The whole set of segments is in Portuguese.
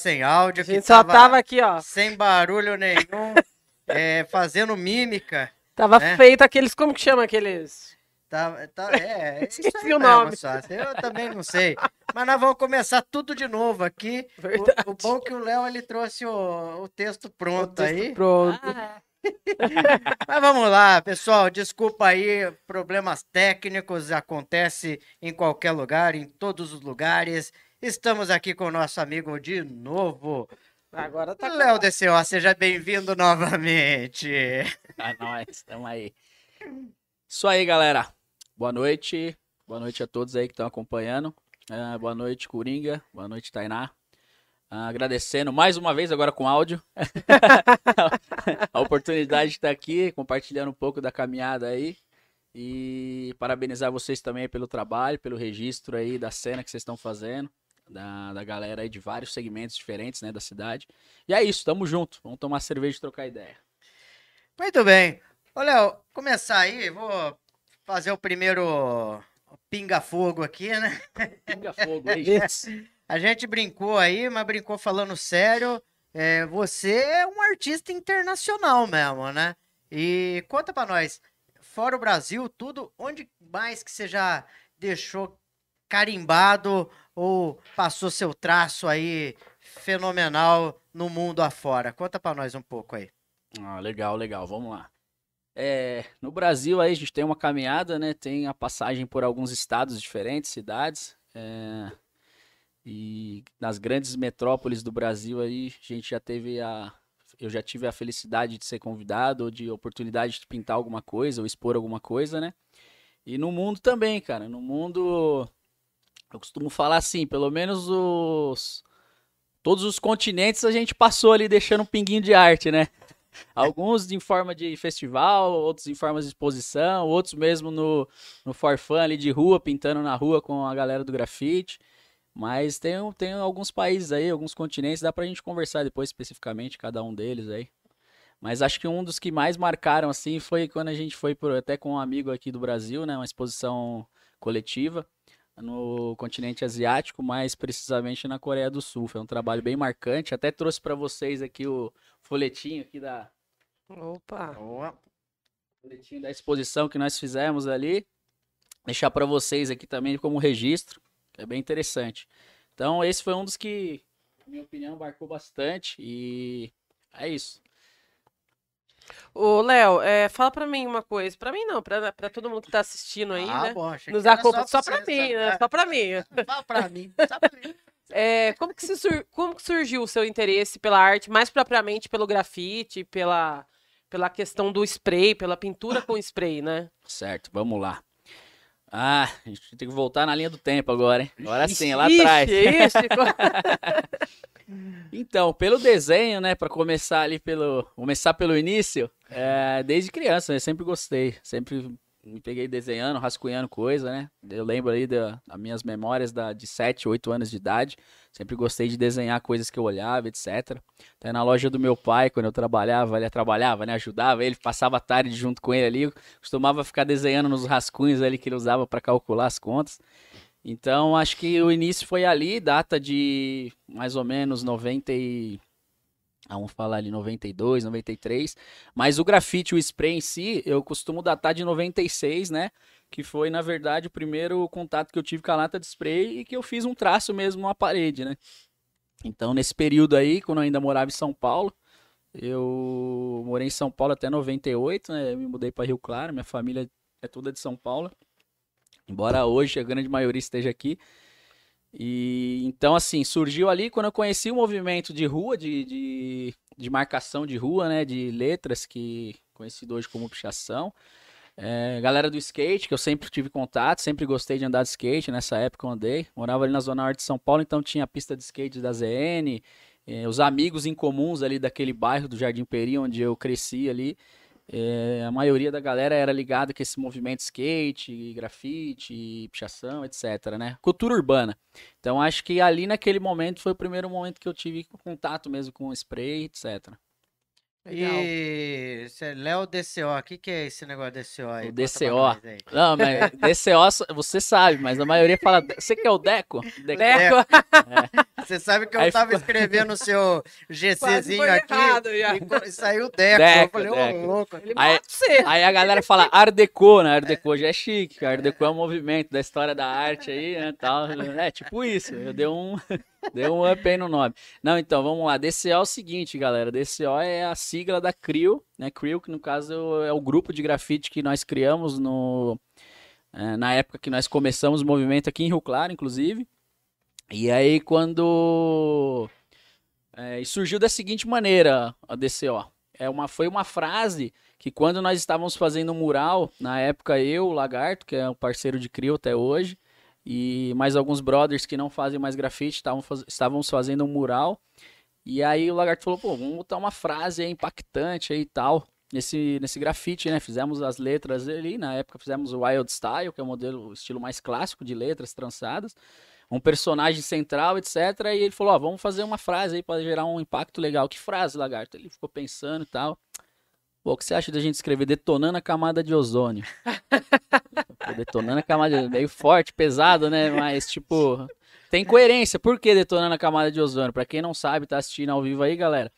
sem áudio. A gente só tava, tava aqui, ó. Sem barulho nenhum, é, fazendo mímica. Tava né? feito aqueles, como que chama aqueles? Tá, tá, é, Esqueci o nome. eu também não sei. Mas nós vamos começar tudo de novo aqui. O, o, bom é que o Léo ele trouxe o, o texto pronto o texto aí. Pronto. Ah. Mas vamos lá, pessoal. Desculpa aí, problemas técnicos acontece em qualquer lugar, em todos os lugares. Estamos aqui com o nosso amigo de novo. Agora tá. Léo DCO, seja bem-vindo novamente. É nóis, estamos aí. Isso aí, galera. Boa noite. Boa noite a todos aí que estão acompanhando. Uh, boa noite, Coringa. Boa noite, Tainá. Uh, agradecendo mais uma vez, agora com áudio, a oportunidade de estar aqui, compartilhando um pouco da caminhada aí. E parabenizar vocês também pelo trabalho, pelo registro aí da cena que vocês estão fazendo, da, da galera aí de vários segmentos diferentes, né, da cidade. E é isso, tamo junto. Vamos tomar cerveja e trocar ideia. Muito bem. Olha, começar aí, vou fazer o primeiro pinga-fogo aqui, né? Pinga-fogo, é isso. A gente brincou aí, mas brincou falando sério. É, você é um artista internacional mesmo, né? E conta para nós, fora o Brasil, tudo, onde mais que você já deixou carimbado ou passou seu traço aí fenomenal no mundo afora? Conta para nós um pouco aí. Ah, legal, legal, vamos lá. É, no Brasil aí a gente tem uma caminhada, né? Tem a passagem por alguns estados diferentes, cidades. É, e nas grandes metrópoles do Brasil aí, a gente já teve a. Eu já tive a felicidade de ser convidado, ou de oportunidade de pintar alguma coisa, ou expor alguma coisa, né? E no mundo também, cara. No mundo. Eu costumo falar assim, pelo menos os. Todos os continentes a gente passou ali deixando um pinguinho de arte, né? Alguns em forma de festival, outros em forma de exposição, outros mesmo no, no forfã ali de rua, pintando na rua com a galera do grafite. Mas tem, tem alguns países aí, alguns continentes, dá pra gente conversar depois especificamente, cada um deles aí. Mas acho que um dos que mais marcaram, assim, foi quando a gente foi por, até com um amigo aqui do Brasil, né? Uma exposição coletiva no continente asiático, mais precisamente na Coreia do Sul. Foi um trabalho bem marcante. Até trouxe para vocês aqui o folhetinho aqui da... Opa! O folhetinho da exposição que nós fizemos ali. Deixar para vocês aqui também como registro. É bem interessante. Então, esse foi um dos que, na minha opinião, marcou bastante. E é isso. Ô, Léo, é, fala pra mim uma coisa. Pra mim não, pra, pra todo mundo que tá assistindo aí, ah, né? Bom, Nos acompanha. Só, só pra mim, né? Só pra mim. Só pra mim. Só pra mim. É, como, que sur... como que surgiu o seu interesse pela arte, mais propriamente pelo grafite, pela, pela questão do spray, pela pintura com spray, né? Certo, vamos lá. Ah, a gente tem que voltar na linha do tempo agora, hein? Agora sim, lá atrás. Ixi, então, pelo desenho, né, para começar ali pelo, começar pelo início, é, desde criança, eu sempre gostei, sempre me peguei desenhando, rascunhando coisa, né? Eu lembro aí das minhas memórias da, de 7, 8 anos de idade. Sempre gostei de desenhar coisas que eu olhava, etc. Até na loja do meu pai, quando eu trabalhava, ele trabalhava, né? Ajudava ele, passava a tarde junto com ele ali. Costumava ficar desenhando nos rascunhos ali que ele usava para calcular as contas. Então, acho que o início foi ali, data de mais ou menos 90 e ah, vamos falar ali 92, 93. Mas o grafite, o spray em si, eu costumo datar de 96, né? Que foi, na verdade, o primeiro contato que eu tive com a lata de spray e que eu fiz um traço mesmo numa parede, né? Então, nesse período aí, quando eu ainda morava em São Paulo, eu morei em São Paulo até 98, né? Me mudei para Rio Claro, minha família é toda de São Paulo. Embora hoje a grande maioria esteja aqui. E então, assim, surgiu ali quando eu conheci o movimento de rua, de, de, de marcação de rua, né? De letras, que conhecido hoje como pichação. É, galera do skate, que eu sempre tive contato, sempre gostei de andar de skate, nessa época eu andei. Morava ali na Zona Norte de São Paulo, então tinha a pista de skate da ZN, é, os amigos incomuns ali daquele bairro do Jardim Peri, onde eu cresci ali. É, a maioria da galera era ligada com esse movimento skate, grafite, pichação, etc, né? Cultura urbana. Então acho que ali naquele momento foi o primeiro momento que eu tive contato mesmo com spray, etc. Legal. E Léo DCO, o que, que é esse negócio DCO aí? O DCO. aí. Não, mas DCO você sabe, mas a maioria fala. Você quer o Deco? Deco. Leco, Você sabe que eu Aí tava ficou- escrevendo o seu GCzinho aqui e, saiu Deco. Deco, eu falei, ô Deco. louco. Aí-. Aí a galera fala Art Deco, né? Art Deco já é chique. Art Deco é um movimento da história da arte aí, né? Tal. É tipo isso. Eu dei um, dei um up aí no nome. Não, então vamos lá. DCO é o seguinte, galera. DCO é a sigla da CRIO, né? CRIO, que no caso é o grupo de grafite que nós criamos no, é, na época que nós começamos o movimento aqui em Rio Claro, inclusive. E aí quando é, surgiu da seguinte maneira a DCO. É uma, foi uma frase que quando nós estávamos fazendo um mural, na época eu, o Lagarto, que é um parceiro de Crio até hoje, e mais alguns brothers que não fazem mais grafite, estavam faz, estávamos fazendo um mural. E aí o Lagarto falou, pô, vamos botar uma frase impactante aí e tal, nesse, nesse grafite, né? Fizemos as letras ali, na época fizemos o Wild Style, que é o modelo, o estilo mais clássico de letras trançadas. Um personagem central, etc. E ele falou, ó, vamos fazer uma frase aí para gerar um impacto legal. Que frase, Lagarto? Ele ficou pensando e tal. Pô, o que você acha da gente escrever detonando a camada de ozônio? Pô, detonando a camada de ozônio. Meio forte, pesado, né? Mas, tipo, tem coerência. Por que detonando a camada de ozônio? Pra quem não sabe, tá assistindo ao vivo aí, galera.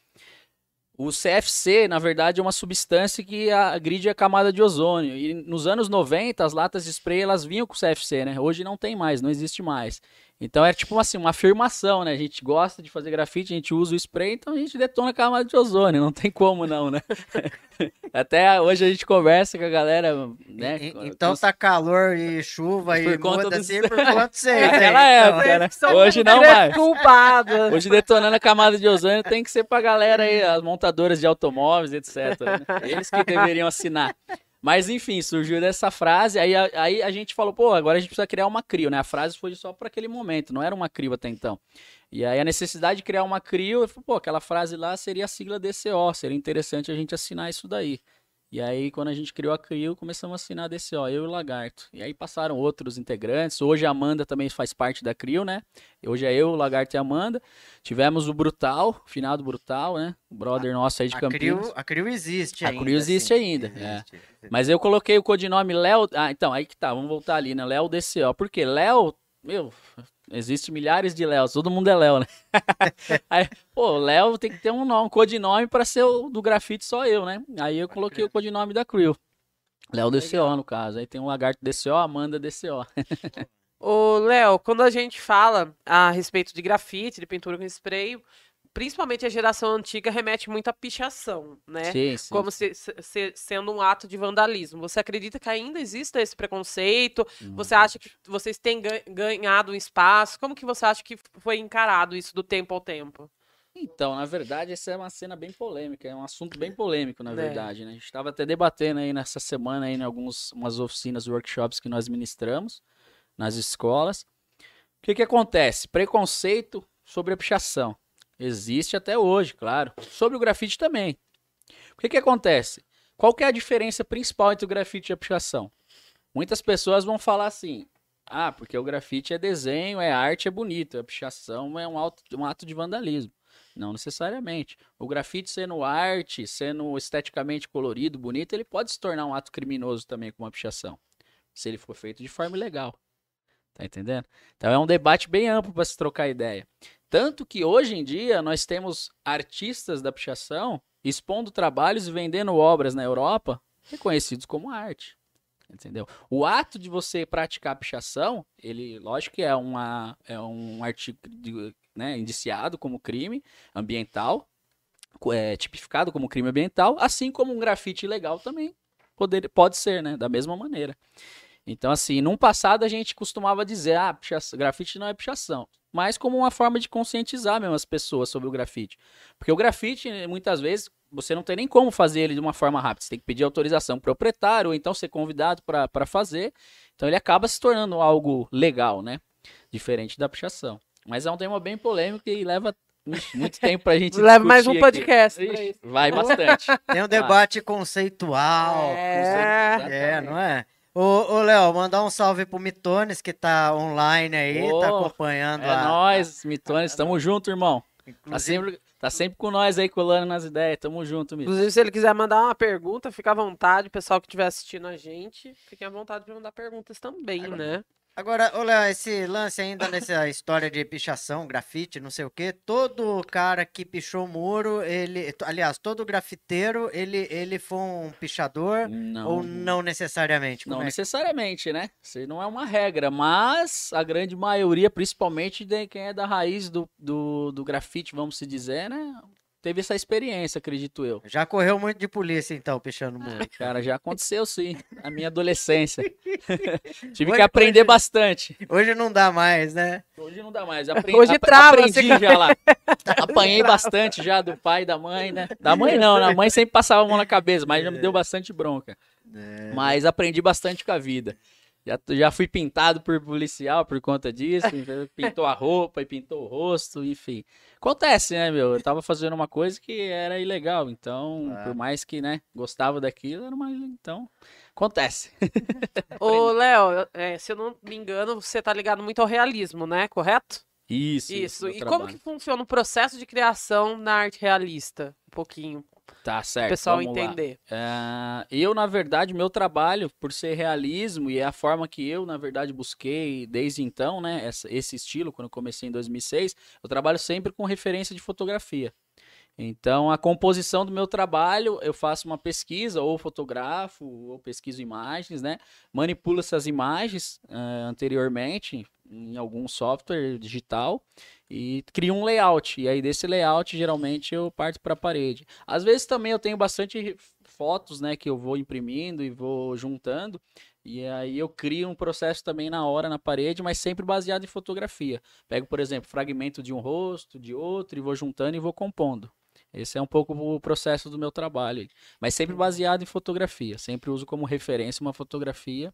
O CFC, na verdade, é uma substância que agride a camada de ozônio. E nos anos 90, as latas de spray, elas vinham com CFC, né? Hoje não tem mais, não existe mais. Então é tipo assim, uma afirmação, né? A gente gosta de fazer grafite, a gente usa o spray, então a gente detona a camada de ozônio, não tem como não, né? Até hoje a gente conversa com a galera, né? E- Então os- tá calor e chuva Por e conta muda dos- assim por conta de vocês. Naquela época, Então, né? São Hoje não mais. culpados. Hoje detonando a camada de ozônio tem que ser pra galera aí, as montadoras de automóveis, etc. né? Eles que deveriam assinar. Mas enfim, surgiu dessa frase, aí, a- aí a gente falou, pô, agora a gente precisa criar uma CRIO, né? A frase foi só para aquele momento, não era uma CRIO até então. E aí a necessidade de criar uma CRIO, eu falei, pô, aquela frase lá seria a sigla DCO, seria interessante a gente assinar isso daí. E aí, quando a gente criou a CRIO, começamos a assinar a DCO, eu e o Lagarto. E aí passaram outros integrantes. Hoje a Amanda também faz parte da CRIO, né? Hoje é eu, o Lagarto e a Amanda. Tivemos o Brutal, finado Brutal, né? O brother nosso aí de A Campinas. Crio, a Crio existe A ainda. Crio existe assim. ainda, é. Existe, existe. Mas eu coloquei o codinome Léo. Ah, então, aí que tá, vamos voltar ali, né? Léo DCO. Por quê? Léo, meu, existe milhares de Léos, todo mundo é Léo, né? aí, pô, Léo tem que ter um, nome, um codinome pra ser o do grafite só eu, né? Aí eu coloquei o codinome da Crew. Léo DCO, no caso. Aí tem um lagarto DCO, Amanda DCO. Ô, Léo, quando a gente fala a respeito de grafite, de pintura com spray, principalmente a geração antiga remete muito à pichação, né? Sim, sim. Como se, se- se- sendo um ato de vandalismo. Você acredita que ainda exista esse preconceito? Você acha que vocês têm gan- ganhado um espaço? Como que você acha que foi encarado isso do tempo ao tempo? Então, na verdade, essa é uma cena bem polêmica, é um assunto bem polêmico, na É. verdade, né? A gente estava até debatendo aí nessa semana aí em algumas umas oficinas, workshops que nós ministramos nas escolas. O que que acontece? Preconceito sobre a pichação. Existe até hoje, claro. Sobre o grafite também. O que que acontece? Qual que é a diferença principal entre o grafite e a pichação? Muitas pessoas vão falar assim: ah, porque o grafite é desenho, é arte, é bonito. A pichação é um, um ato de vandalismo. Não necessariamente. O grafite sendo arte, sendo esteticamente colorido, bonito, ele pode se tornar um ato criminoso também com uma pichação. Se ele for feito de forma ilegal. Tá entendendo? Então é um debate bem amplo para se trocar ideia. Tanto que hoje em dia nós temos artistas da pichação expondo trabalhos e vendendo obras na Europa reconhecidos como arte. Entendeu? O ato de você praticar pichação, ele, lógico que é, uma, é um artigo né, indiciado como crime ambiental, é, tipificado como crime ambiental, assim como um grafite ilegal também poder, pode ser, né? Da mesma maneira. Então, assim, num passado a gente costumava dizer, ah, picha- grafite não é pichação. Mas como uma forma de conscientizar mesmo as pessoas sobre o grafite. Porque o grafite, muitas vezes, você não tem nem como fazer ele de uma forma rápida. Você tem que pedir autorização pro proprietário, ou então ser convidado para fazer. Então ele acaba se tornando algo legal, né? Diferente da pichação. Mas é um tema bem polêmico e leva muito tempo pra gente Leva mais um podcast Ixi. Vai bastante. Tem um debate conceitual. É. É, não é? Ô, ô Léo, mandar um salve pro Mitones que tá online aí, Ô, tá acompanhando É a, nóis, Mitones. Tamo junto, irmão. Tá Inclusive, sempre, tá sempre com nós aí, colando nas ideias. Tamo junto, mesmo. Inclusive, se ele quiser mandar uma pergunta, fica à vontade. O pessoal que estiver assistindo a gente, fiquem à vontade para mandar perguntas também, né? Agora, Léo, esse lance ainda nessa história de pichação, grafite, não sei o quê, todo cara que pichou muro, ele, aliás, todo grafiteiro, ele, ele foi um pichador Não, ou não necessariamente? não Como é que- necessariamente, né? Isso não é uma regra, mas a grande maioria, principalmente de quem é da raiz do, do, do grafite, vamos se dizer, né? Teve essa experiência, acredito eu. Já correu muito de polícia, então, pichando muro. É, cara, já aconteceu sim, na minha adolescência. Tive Hoje- que aprender hoje- bastante. Hoje não dá mais, né? Hoje não dá mais. Apre... Hoje ap- trava, aprendi você- já lá. Apanhei bastante já do pai e da mãe, né? Da mãe não, né? a mãe sempre passava a mão na cabeça, mas já me deu bastante bronca. É. Mas aprendi bastante com a vida. Já, já fui pintado por policial por conta disso, pintou a roupa e pintou o rosto, enfim. Acontece, né, meu? Eu tava fazendo uma coisa que era ilegal, então, Ah. por mais que, né, gostava daquilo, era uma... Então, acontece. Ô, Léo, é, se eu não me engano, você tá ligado muito ao realismo, né? Correto? Isso, Isso. E como trabalho. que funciona o processo de criação na arte realista? Um pouquinho, Tá para certo, o pessoal vamos entender. É, eu, na verdade, meu trabalho, por ser realismo e é a forma que eu, na verdade, busquei desde então, né, essa- esse estilo, quando eu comecei em 2006, eu trabalho sempre com referência de fotografia. Então, a composição do meu trabalho, eu faço uma pesquisa, ou fotografo, ou pesquiso imagens, né? Manipulo essas imagens eh, anteriormente em algum software digital e crio um layout. E aí, desse layout, geralmente, eu parto para a parede. Às vezes também eu tenho bastante fotos, né, que eu vou imprimindo e vou juntando. E aí eu crio um processo também na hora na parede, mas sempre baseado em fotografia. Pego, por exemplo, fragmento de um rosto, de outro, e vou juntando e vou compondo. Esse é um pouco o processo do meu trabalho. Mas sempre baseado em fotografia. Sempre uso como referência uma fotografia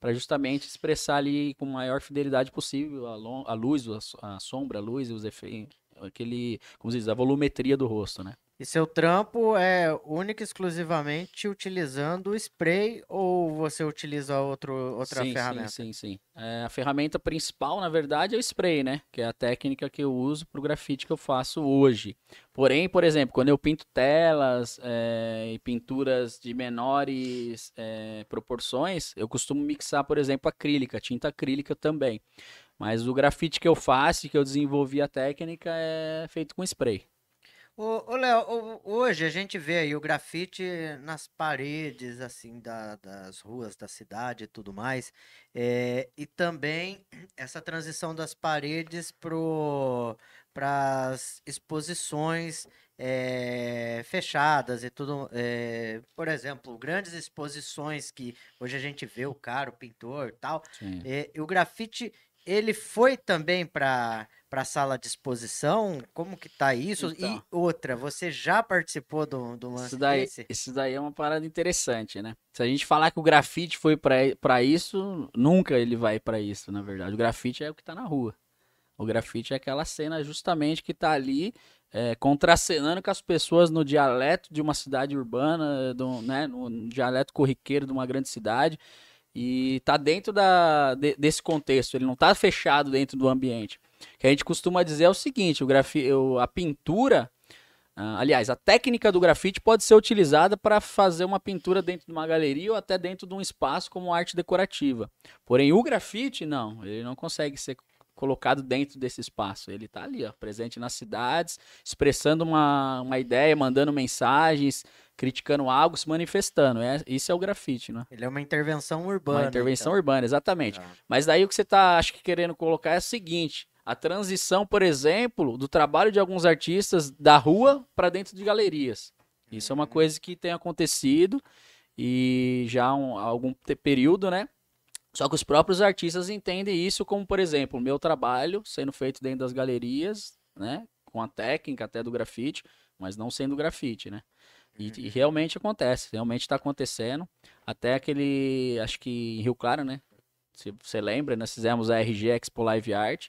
para justamente expressar ali com maior fidelidade possível a, luz, a, so- a sombra, a luz e os efeitos. Aquele, como se diz, a volumetria do rosto, né? E seu trampo é único e exclusivamente utilizando o spray ou você utiliza outro, outra sim, ferramenta? Sim, sim, sim. É, a ferramenta principal, na verdade, é o spray, né? Que é a técnica que eu uso para o grafite que eu faço hoje. Porém, por exemplo, quando eu pinto telas é, e pinturas de menores é, proporções, eu costumo mixar, por exemplo, acrílica, tinta acrílica também. Mas o grafite que eu faço e que eu desenvolvi a técnica é feito com spray. Ô, ô Léo, hoje a gente vê aí o grafite nas paredes, assim, da- das ruas da cidade e tudo mais, é, e também essa transição das paredes para as exposições é, fechadas e tudo. é, por exemplo, grandes exposições que hoje a gente vê o cara, o pintor e tal, e o grafite, ele foi também para para sala de exposição? Como que tá isso? Então. E outra, você já participou do, do lance Isso daí, desse? isso daí é uma parada interessante, né? Se a gente falar que o grafite foi pra isso, nunca ele vai pra isso, na verdade. O grafite é o que tá na rua. O grafite é aquela cena justamente que tá ali é, contracenando com as pessoas no dialeto de uma cidade urbana, do, né, no dialeto corriqueiro de uma grande cidade. E tá dentro da, de- desse contexto, ele não tá fechado dentro do ambiente. O que a gente costuma dizer é o seguinte: o grafi, o- a pintura, ah, aliás, a técnica do grafite pode ser utilizada para fazer uma pintura dentro de uma galeria ou até dentro de um espaço como arte decorativa. Porém, o grafite, não, ele não consegue ser colocado dentro desse espaço. Ele está ali, ó, presente nas cidades, expressando uma, uma ideia, mandando mensagens, criticando algo, se manifestando. É, isso é o grafite, né? Ele é uma intervenção urbana. Uma intervenção então. urbana, exatamente. Tá. Mas daí o que você está, acho que querendo colocar é o seguinte: a transição, por exemplo, do trabalho de alguns artistas da rua para dentro de galerias. Isso é uma coisa que tem acontecido e já há um- há algum período, né? Só que os próprios artistas entendem isso como, por exemplo, meu trabalho sendo feito dentro das galerias, né? Com a técnica até do grafite, mas não sendo grafite, né? E, e realmente acontece, realmente está acontecendo. Até aquele, acho que em Rio Claro, né? Se você lembra, nós fizemos a RG Expo Live Art,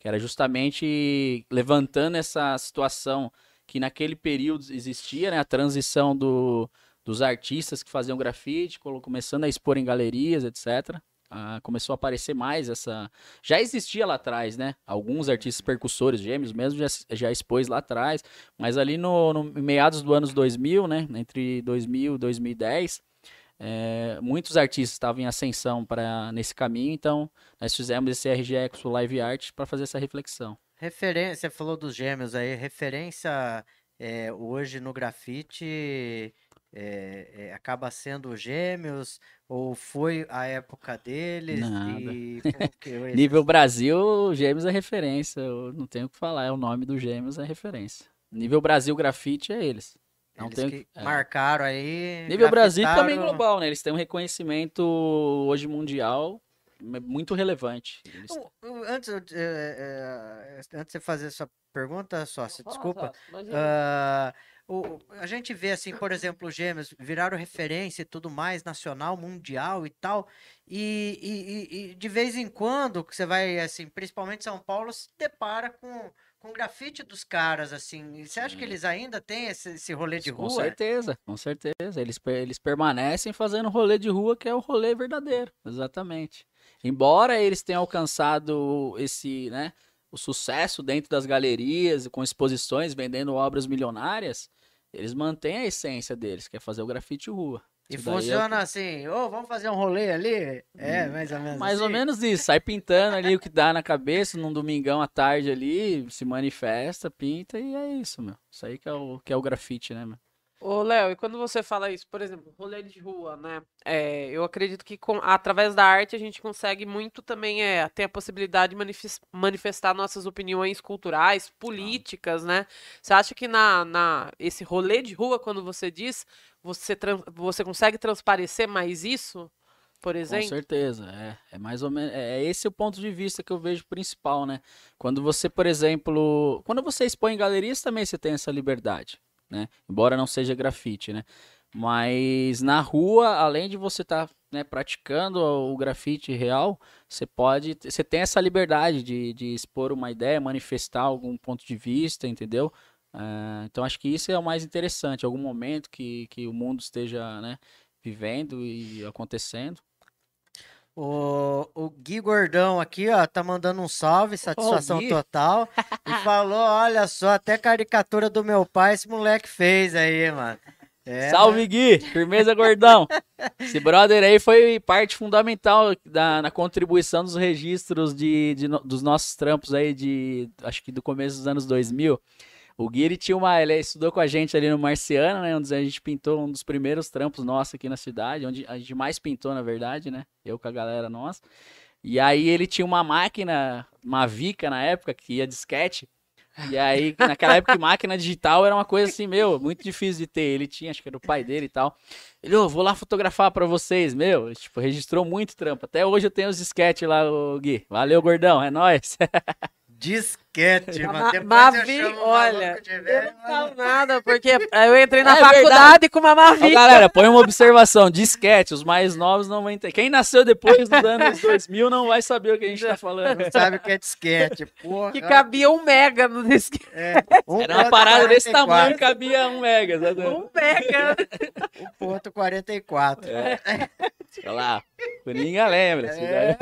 que era justamente levantando essa situação que naquele período existia, né? A transição do, dos artistas que faziam grafite, começando a expor em galerias, etc. ah, começou a aparecer mais essa. Já existia lá atrás, né? Alguns artistas percussores gêmeos mesmo já, já expôs lá atrás, mas ali no, no meados do anos 2000, né? Entre 2000 e 2010, é, muitos artistas estavam em ascensão para nesse caminho, então nós fizemos esse RG Expo Live Art para fazer essa reflexão. Referência, você falou dos gêmeos aí, referência é, hoje no grafite é, é, acaba sendo gêmeos ou foi a época deles? E Nível Brasil, gêmeos é referência, eu não tenho o que falar, é o nome dos gêmeos é referência. Nível Brasil grafite é eles. Não eles tem... é. marcaram aí. Nível Brasil também global, né? Eles têm um reconhecimento hoje mundial muito relevante. Eles... Antes, é, é, antes de você fazer essa pergunta, só, se desculpa. Uh, o, a gente vê assim, por exemplo, os gêmeos viraram referência e tudo mais, nacional, mundial e tal. E, e, e, de vez em quando, você vai, assim, principalmente São Paulo, se depara com, com grafite dos caras, assim. Você acha que eles ainda têm esse, esse rolê de rua? Com certeza, com certeza. Eles, eles permanecem fazendo rolê de rua, que é o rolê verdadeiro, exatamente. Embora eles tenham alcançado esse, né, o sucesso dentro das galerias, com exposições, vendendo obras milionárias, eles mantêm a essência deles, que é fazer o grafite rua. E isso funciona é... assim, ô, oh, vamos fazer um rolê ali? É, hum, mais ou menos Mais assim. ou menos isso, sai pintando ali o que dá na cabeça, num domingão à tarde ali, se manifesta, pinta e é isso, meu. Isso aí que é o, que é o grafite, né, meu? Ô, Léo, e quando você fala isso, por exemplo, rolê de rua, né? É, eu acredito que com, através da arte a gente consegue muito também é, ter a possibilidade de manifestar nossas opiniões culturais, políticas, né? Você acha que na, na esse rolê de rua, quando você diz, você, você consegue transparecer mais isso? Por exemplo? Com certeza, é, é mais ou menos, é, é esse o ponto de vista que eu vejo principal, né? Quando você, por exemplo, quando você expõe em galerias também você tem essa liberdade, né? Embora não seja grafite, né? Mas na rua, além de você estar tá, né, praticando o grafite real, você pode, você tem essa liberdade de, de expor uma ideia, manifestar algum ponto de vista, entendeu? Uh, então acho que isso é o mais interessante, algum momento que, que o mundo esteja né, vivendo e acontecendo. O, o Gui Gordão aqui, ó, tá mandando um salve, satisfação oh, total. e falou: olha só, até caricatura do meu pai esse moleque fez aí, mano. É, Salve, né? Gui! Firmeza, gordão! Esse brother aí foi parte fundamental da, na contribuição dos registros de, de, dos nossos trampos aí de, acho que do começo dos anos 2000. O Gui tinha uma. Ele estudou com a gente ali no Marciano, né? Onde a gente pintou um dos primeiros trampos nossos aqui na cidade, onde a gente mais pintou, na verdade, né? Eu com a galera nossa. E aí ele tinha uma máquina, uma Vica na época, que ia disquete. E aí, naquela época, máquina digital era uma coisa assim, meu, muito difícil de ter. Ele tinha, acho que era o pai dele e tal. Ele, ô, oh, vou lá fotografar pra vocês, meu. Tipo, registrou muito trampo. Até hoje eu tenho os disquetes lá, o Gui. Valeu, gordão, é nóis. Disquete, mano. Mavi, olha, eu não falo nada, porque eu entrei na é faculdade verdade. com uma Mavi. galera, põe uma observação, disquete, os mais novos não vão entender. Quem nasceu depois dos anos 2000 não vai saber o que a gente tá falando. Não sabe o que é disquete, porra. Que cabia um mega no disquete. É, um Era uma parada 44. desse tamanho, cabia um mega. Sabe? Um mega. um ponto 44. É. Olha lá, ninguém lembra. É,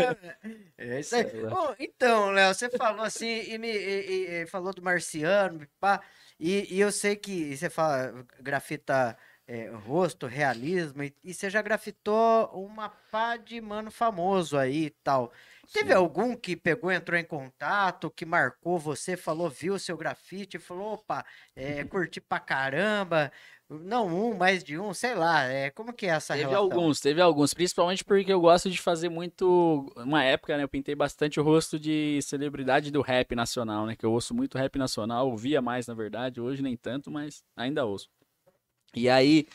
é isso aí. Bom, então, Léo, você falou assim, e me e, e, falou do marciano, pá, e, e, eu sei que você fala grafita é, rosto, realismo, e, e, você já grafitou uma pá de mano famoso aí e tal. Teve Sim. algum que pegou, entrou em contato, que marcou você, falou, viu o seu grafite, falou, opa, é, curti pra caramba, não um, mais de um, sei lá. É, como que é essa teve relação? Teve alguns, teve alguns. Principalmente porque eu gosto de fazer muito... Uma época, né? Eu pintei bastante o rosto de celebridade do rap nacional, né? Que eu ouço muito rap nacional. Ouvia mais, na verdade. Hoje nem tanto, mas ainda ouço. E aí,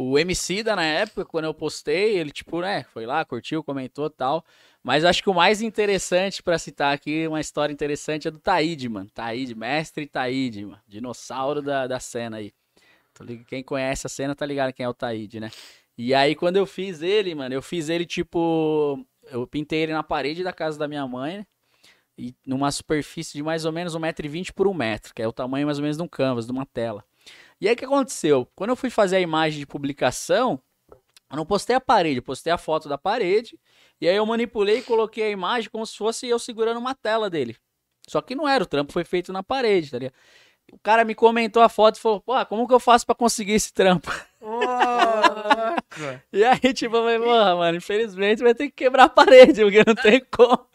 o MC da na época, quando eu postei, ele tipo, né? Foi lá, curtiu, comentou tal. Mas acho que o mais interessante para citar aqui, uma história interessante, é do Taíde, mano. Taíde, mestre Taíde, mano. Dinossauro da, da cena aí. Quem conhece a cena tá ligado quem é o Taíde, né? E aí, quando eu fiz ele, mano, eu fiz ele tipo. Eu pintei ele na parede da casa da minha mãe, né? E numa superfície de mais ou menos 1,20m por 1 metro, que é o tamanho mais ou menos de um canvas, de uma tela. E aí o que aconteceu? Quando eu fui fazer a imagem de publicação, Eu não postei a parede, eu postei a foto da parede. E aí eu manipulei e coloquei a imagem como se fosse eu segurando uma tela dele. Só que não era, o trampo foi feito na parede, tá ligado? O cara me comentou a foto e falou, pô, como que eu faço pra conseguir esse trampo? e aí, tipo, eu falei, mano, infelizmente vai ter que quebrar a parede, porque não tem como.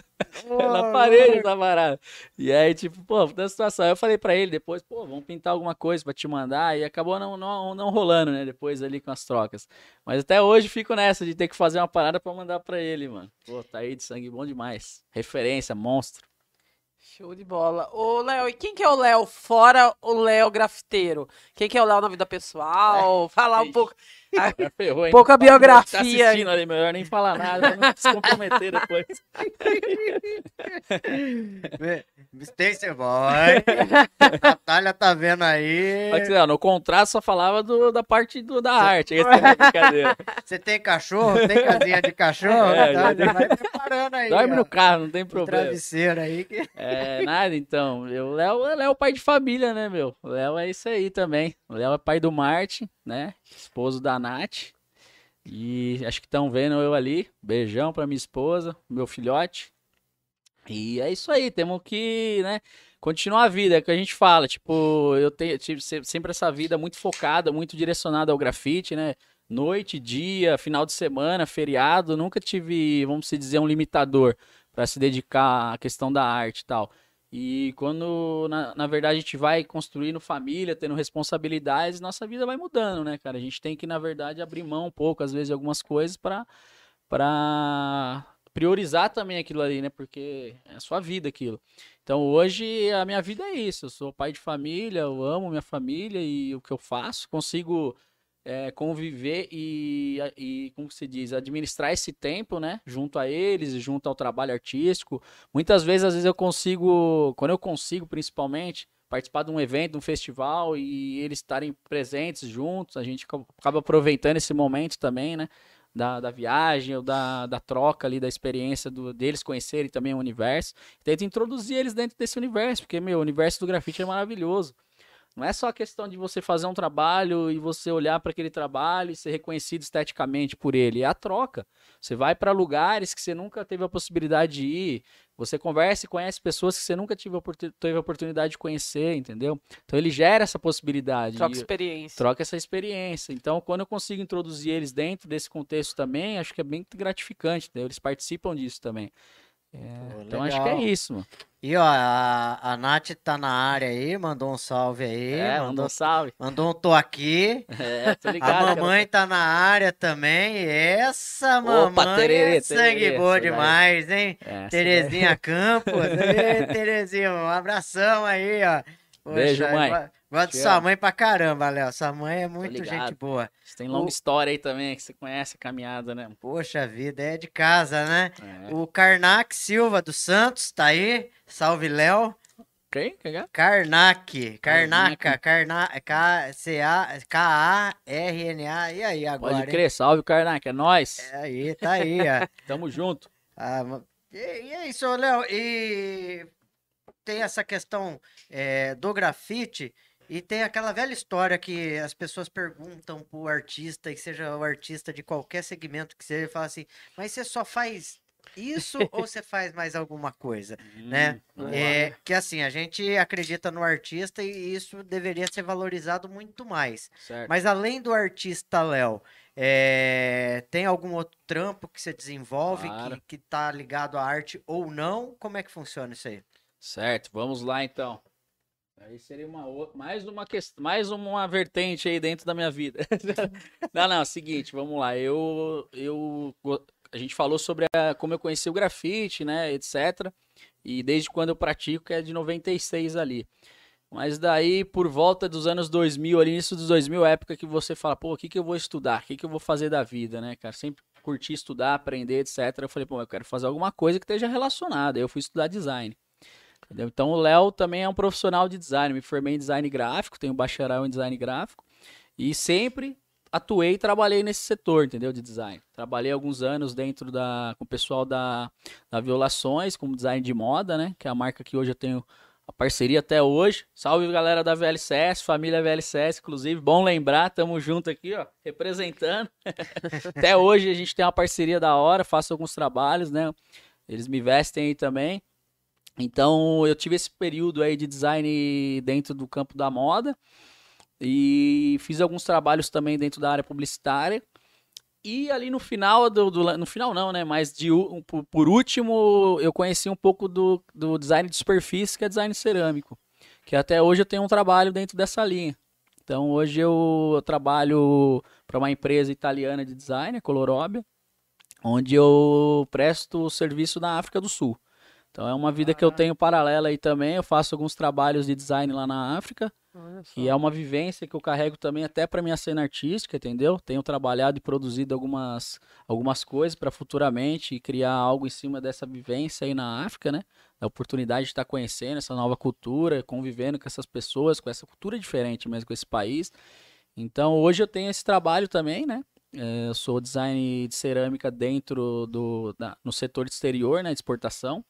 Na parede essa parada. E aí, tipo, pô, da situação. Aí eu falei pra ele depois, pô, vamos pintar alguma coisa pra te mandar. E acabou não, não, não rolando, né? Depois ali com as trocas. Mas até hoje fico nessa de ter que fazer uma parada pra mandar pra ele, mano. Pô, tá aí de sangue bom demais. Referência, monstro. Show de bola. Ô, Léo, e quem que é o Léo fora o Léo grafiteiro? Quem que é o Léo na vida pessoal? É. Falar um pouco. Ferrou, hein? Pouca biografia. Tá assistindo ali, melhor nem falar nada, não se comprometer depois. Mr. Boy. Natália tá vendo aí. Mas, no contrato só falava do, da parte do, da arte. É Você tem cachorro? Tem casinha de cachorro? É, tá, já vai preparando aí. Dorme ó. no carro, não tem problema. travesseiro aí. Que... É, nada, então. O Léo é o pai de família, né, meu? O Léo é isso aí também. O Léo é pai do Marte, né? Esposo da Nath. E acho que estão vendo eu ali. Beijão pra minha esposa, meu filhote. E é isso aí, temos que, né, continuar a vida, é o que a gente fala, tipo, eu tenho, tive sempre essa vida muito focada, muito direcionada ao grafite, né, noite, dia, final de semana, feriado, nunca tive, vamos dizer, um limitador para se dedicar à questão da arte e tal. E quando, na, na verdade, a gente vai construindo família, tendo responsabilidades, nossa vida vai mudando, né, cara? A gente tem que, na verdade, abrir mão um pouco, às vezes, de algumas coisas para para priorizar também aquilo ali, né? Porque é a sua vida aquilo. Então hoje a minha vida é isso. Eu sou pai de família, eu amo minha família e o que eu faço, consigo é, conviver e, e, como se diz, administrar esse tempo, né? Junto a eles, junto ao trabalho artístico. Muitas vezes, às vezes eu consigo, quando eu consigo, principalmente, participar de um evento, de um festival e eles estarem presentes juntos, a gente acaba aproveitando esse momento também, né? da, da viagem ou da, da troca ali, da experiência do, deles conhecerem também o universo. Tenta introduzir eles dentro desse universo, porque, meu, o universo do grafite é maravilhoso. Não é só a questão de você fazer um trabalho e você olhar para aquele trabalho e ser reconhecido esteticamente por ele. É a troca. Você vai para lugares que você nunca teve a possibilidade de ir. Você conversa e conhece pessoas que você nunca teve a oportunidade de conhecer, entendeu? Então ele gera essa possibilidade. Troca experiência. Troca essa experiência. Então, quando eu consigo introduzir eles dentro desse contexto também, acho que é bem gratificante. Entendeu? Eles participam disso também. É, Pô, então acho que é isso, mano. E ó, a, a Nath tá na área aí, mandou um salve aí. É, mandou, mandou um salve. Mandou um tô aqui. É, tô ligado. A mamãe tá na área também. Essa mamãe Opa, tererê, é sangue tererê, boa demais, hein? É, Terezinha Campos. Ei, Terezinha, um abração aí, ó. Poxa, Beijo, mãe. Gosto de sua mãe pra caramba, Léo. Sua mãe é muito gente boa. Você tem longa o... história aí também, que você conhece a caminhada, né? Poxa vida, é de casa, né? É. O Karnak Silva dos Santos tá aí. Salve, Léo. Quem? Quem é? Karnak. Karnaka. Karnak. K-A-R-N-A. E aí agora? Pode crer, salve, Karnak. É nóis. É aí, tá aí, ó. Tamo junto. Ah, e, e é isso, Léo. E tem essa questão é, do grafite e tem aquela velha história que as pessoas perguntam pro artista, e seja o artista de qualquer segmento que seja, e fala assim, mas você só faz isso ou você faz mais alguma coisa, né? É, que assim, a gente acredita no artista e isso deveria ser valorizado muito mais. Certo. Mas além do artista, Léo, é, tem algum outro trampo que você desenvolve claro. que, que tá ligado à arte ou não? Como é que funciona isso aí? Certo, vamos lá então. Aí seria uma outra, mais uma questão, mais uma vertente aí dentro da minha vida. não, não, é seguinte, vamos lá. Eu, eu, a gente falou sobre a, como eu conheci o grafite, né, etc. E desde quando eu pratico, que é de 96 ali. Mas daí, por volta dos anos 2000, ali, início dos 2000, época que você fala, pô, o que, que eu vou estudar? O que, que eu vou fazer da vida, né, cara? Sempre curti estudar, aprender, etc. Eu falei, pô, eu quero fazer alguma coisa que esteja relacionada. Eu fui estudar design. Entendeu? Então o Léo também é um profissional de design. Me formei em design gráfico, tenho bacharel em design gráfico e sempre atuei e trabalhei nesse setor, entendeu? De design. Trabalhei alguns anos dentro da com o pessoal da, da Violações, como design de moda, né? Que é a marca que hoje eu tenho a parceria até hoje. Salve galera da VLCS, família VLCS, inclusive. Bom lembrar, tamo junto aqui, ó, representando. até hoje a gente tem uma parceria da hora, faço alguns trabalhos, né? Eles me vestem aí também. Então eu tive esse período aí de design dentro do campo da moda e fiz alguns trabalhos também dentro da área publicitária. E ali no final do, do, no final não, né? Mas de por, por, último eu conheci um pouco do, do design de superfície, que é design cerâmico, que até hoje eu tenho um trabalho dentro dessa linha. Então hoje eu, eu trabalho para uma empresa italiana de design, a Colorobia, onde eu presto serviço na África do Sul. Então é uma vida que eu tenho paralela aí também. Eu faço alguns trabalhos de design lá na África. E é uma vivência que eu carrego também até para minha cena artística, entendeu? Tenho trabalhado e produzido algumas, algumas coisas para futuramente criar algo em cima dessa vivência aí na África, né? Da oportunidade de estar conhecendo essa nova cultura, convivendo com essas pessoas, com essa cultura diferente mesmo, com esse país. Então hoje eu tenho esse trabalho também, né? É, eu sou design de cerâmica dentro do da, no setor exterior, né, de exportação.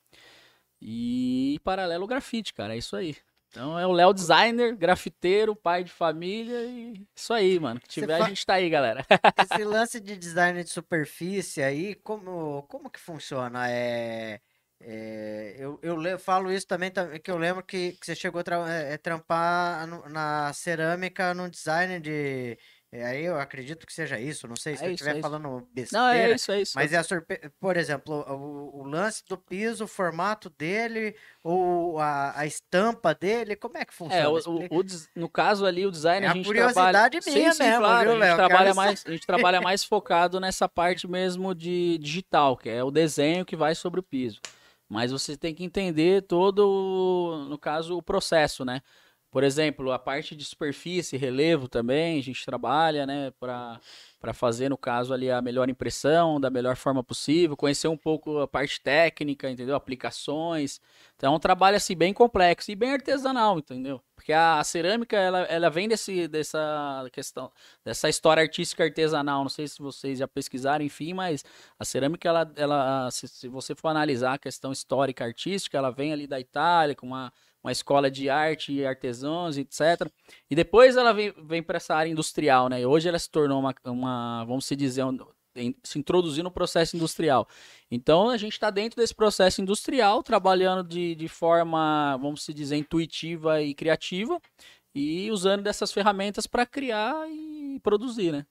E paralelo grafite, cara, é isso aí. Então é o Léo designer, grafiteiro, pai de família e isso aí, mano. Se tiver, fa... a gente tá aí, galera. Esse lance de design de superfície aí, como, como que funciona? É, é eu, eu falo isso também, que eu lembro que, que você chegou a tra é, trampar na cerâmica no design de é, aí eu acredito que seja isso, não sei se é eu estiver é falando besteira. Não, é isso, é isso. Mas é a surpre... por exemplo, o, o, lance do piso, o formato dele, ou a, a estampa dele, como é que funciona? É, o, o, no caso ali, o design é a gente curiosidade trabalha... minha sim, sim, mesmo, claro, viu, a gente, trabalha mais, a gente trabalha mais focado nessa parte mesmo de digital, que é o desenho que vai sobre o piso. Mas você tem que entender todo, no caso, o processo, né? Por exemplo, a parte de superfície, relevo também, a gente trabalha, né, para fazer, no caso, ali a melhor impressão da melhor forma possível, conhecer um pouco a parte técnica, entendeu? Aplicações. Então é um trabalho assim bem complexo e bem artesanal, entendeu? Porque a, a cerâmica, ela, ela vem desse, dessa questão, dessa história artística artesanal. Não sei se vocês já pesquisaram, enfim, mas a cerâmica, ela, ela se, se você for analisar a questão histórica artística, ela vem ali da Itália com uma uma escola de arte e artesãos, etc. E depois ela vem, vem para essa área industrial, né? E hoje ela se tornou uma, uma vamos se dizer, um, se introduzir no processo industrial. Então a gente está dentro desse processo industrial, trabalhando de, de forma, vamos se dizer, intuitiva e criativa, e usando dessas ferramentas para criar e produzir, né?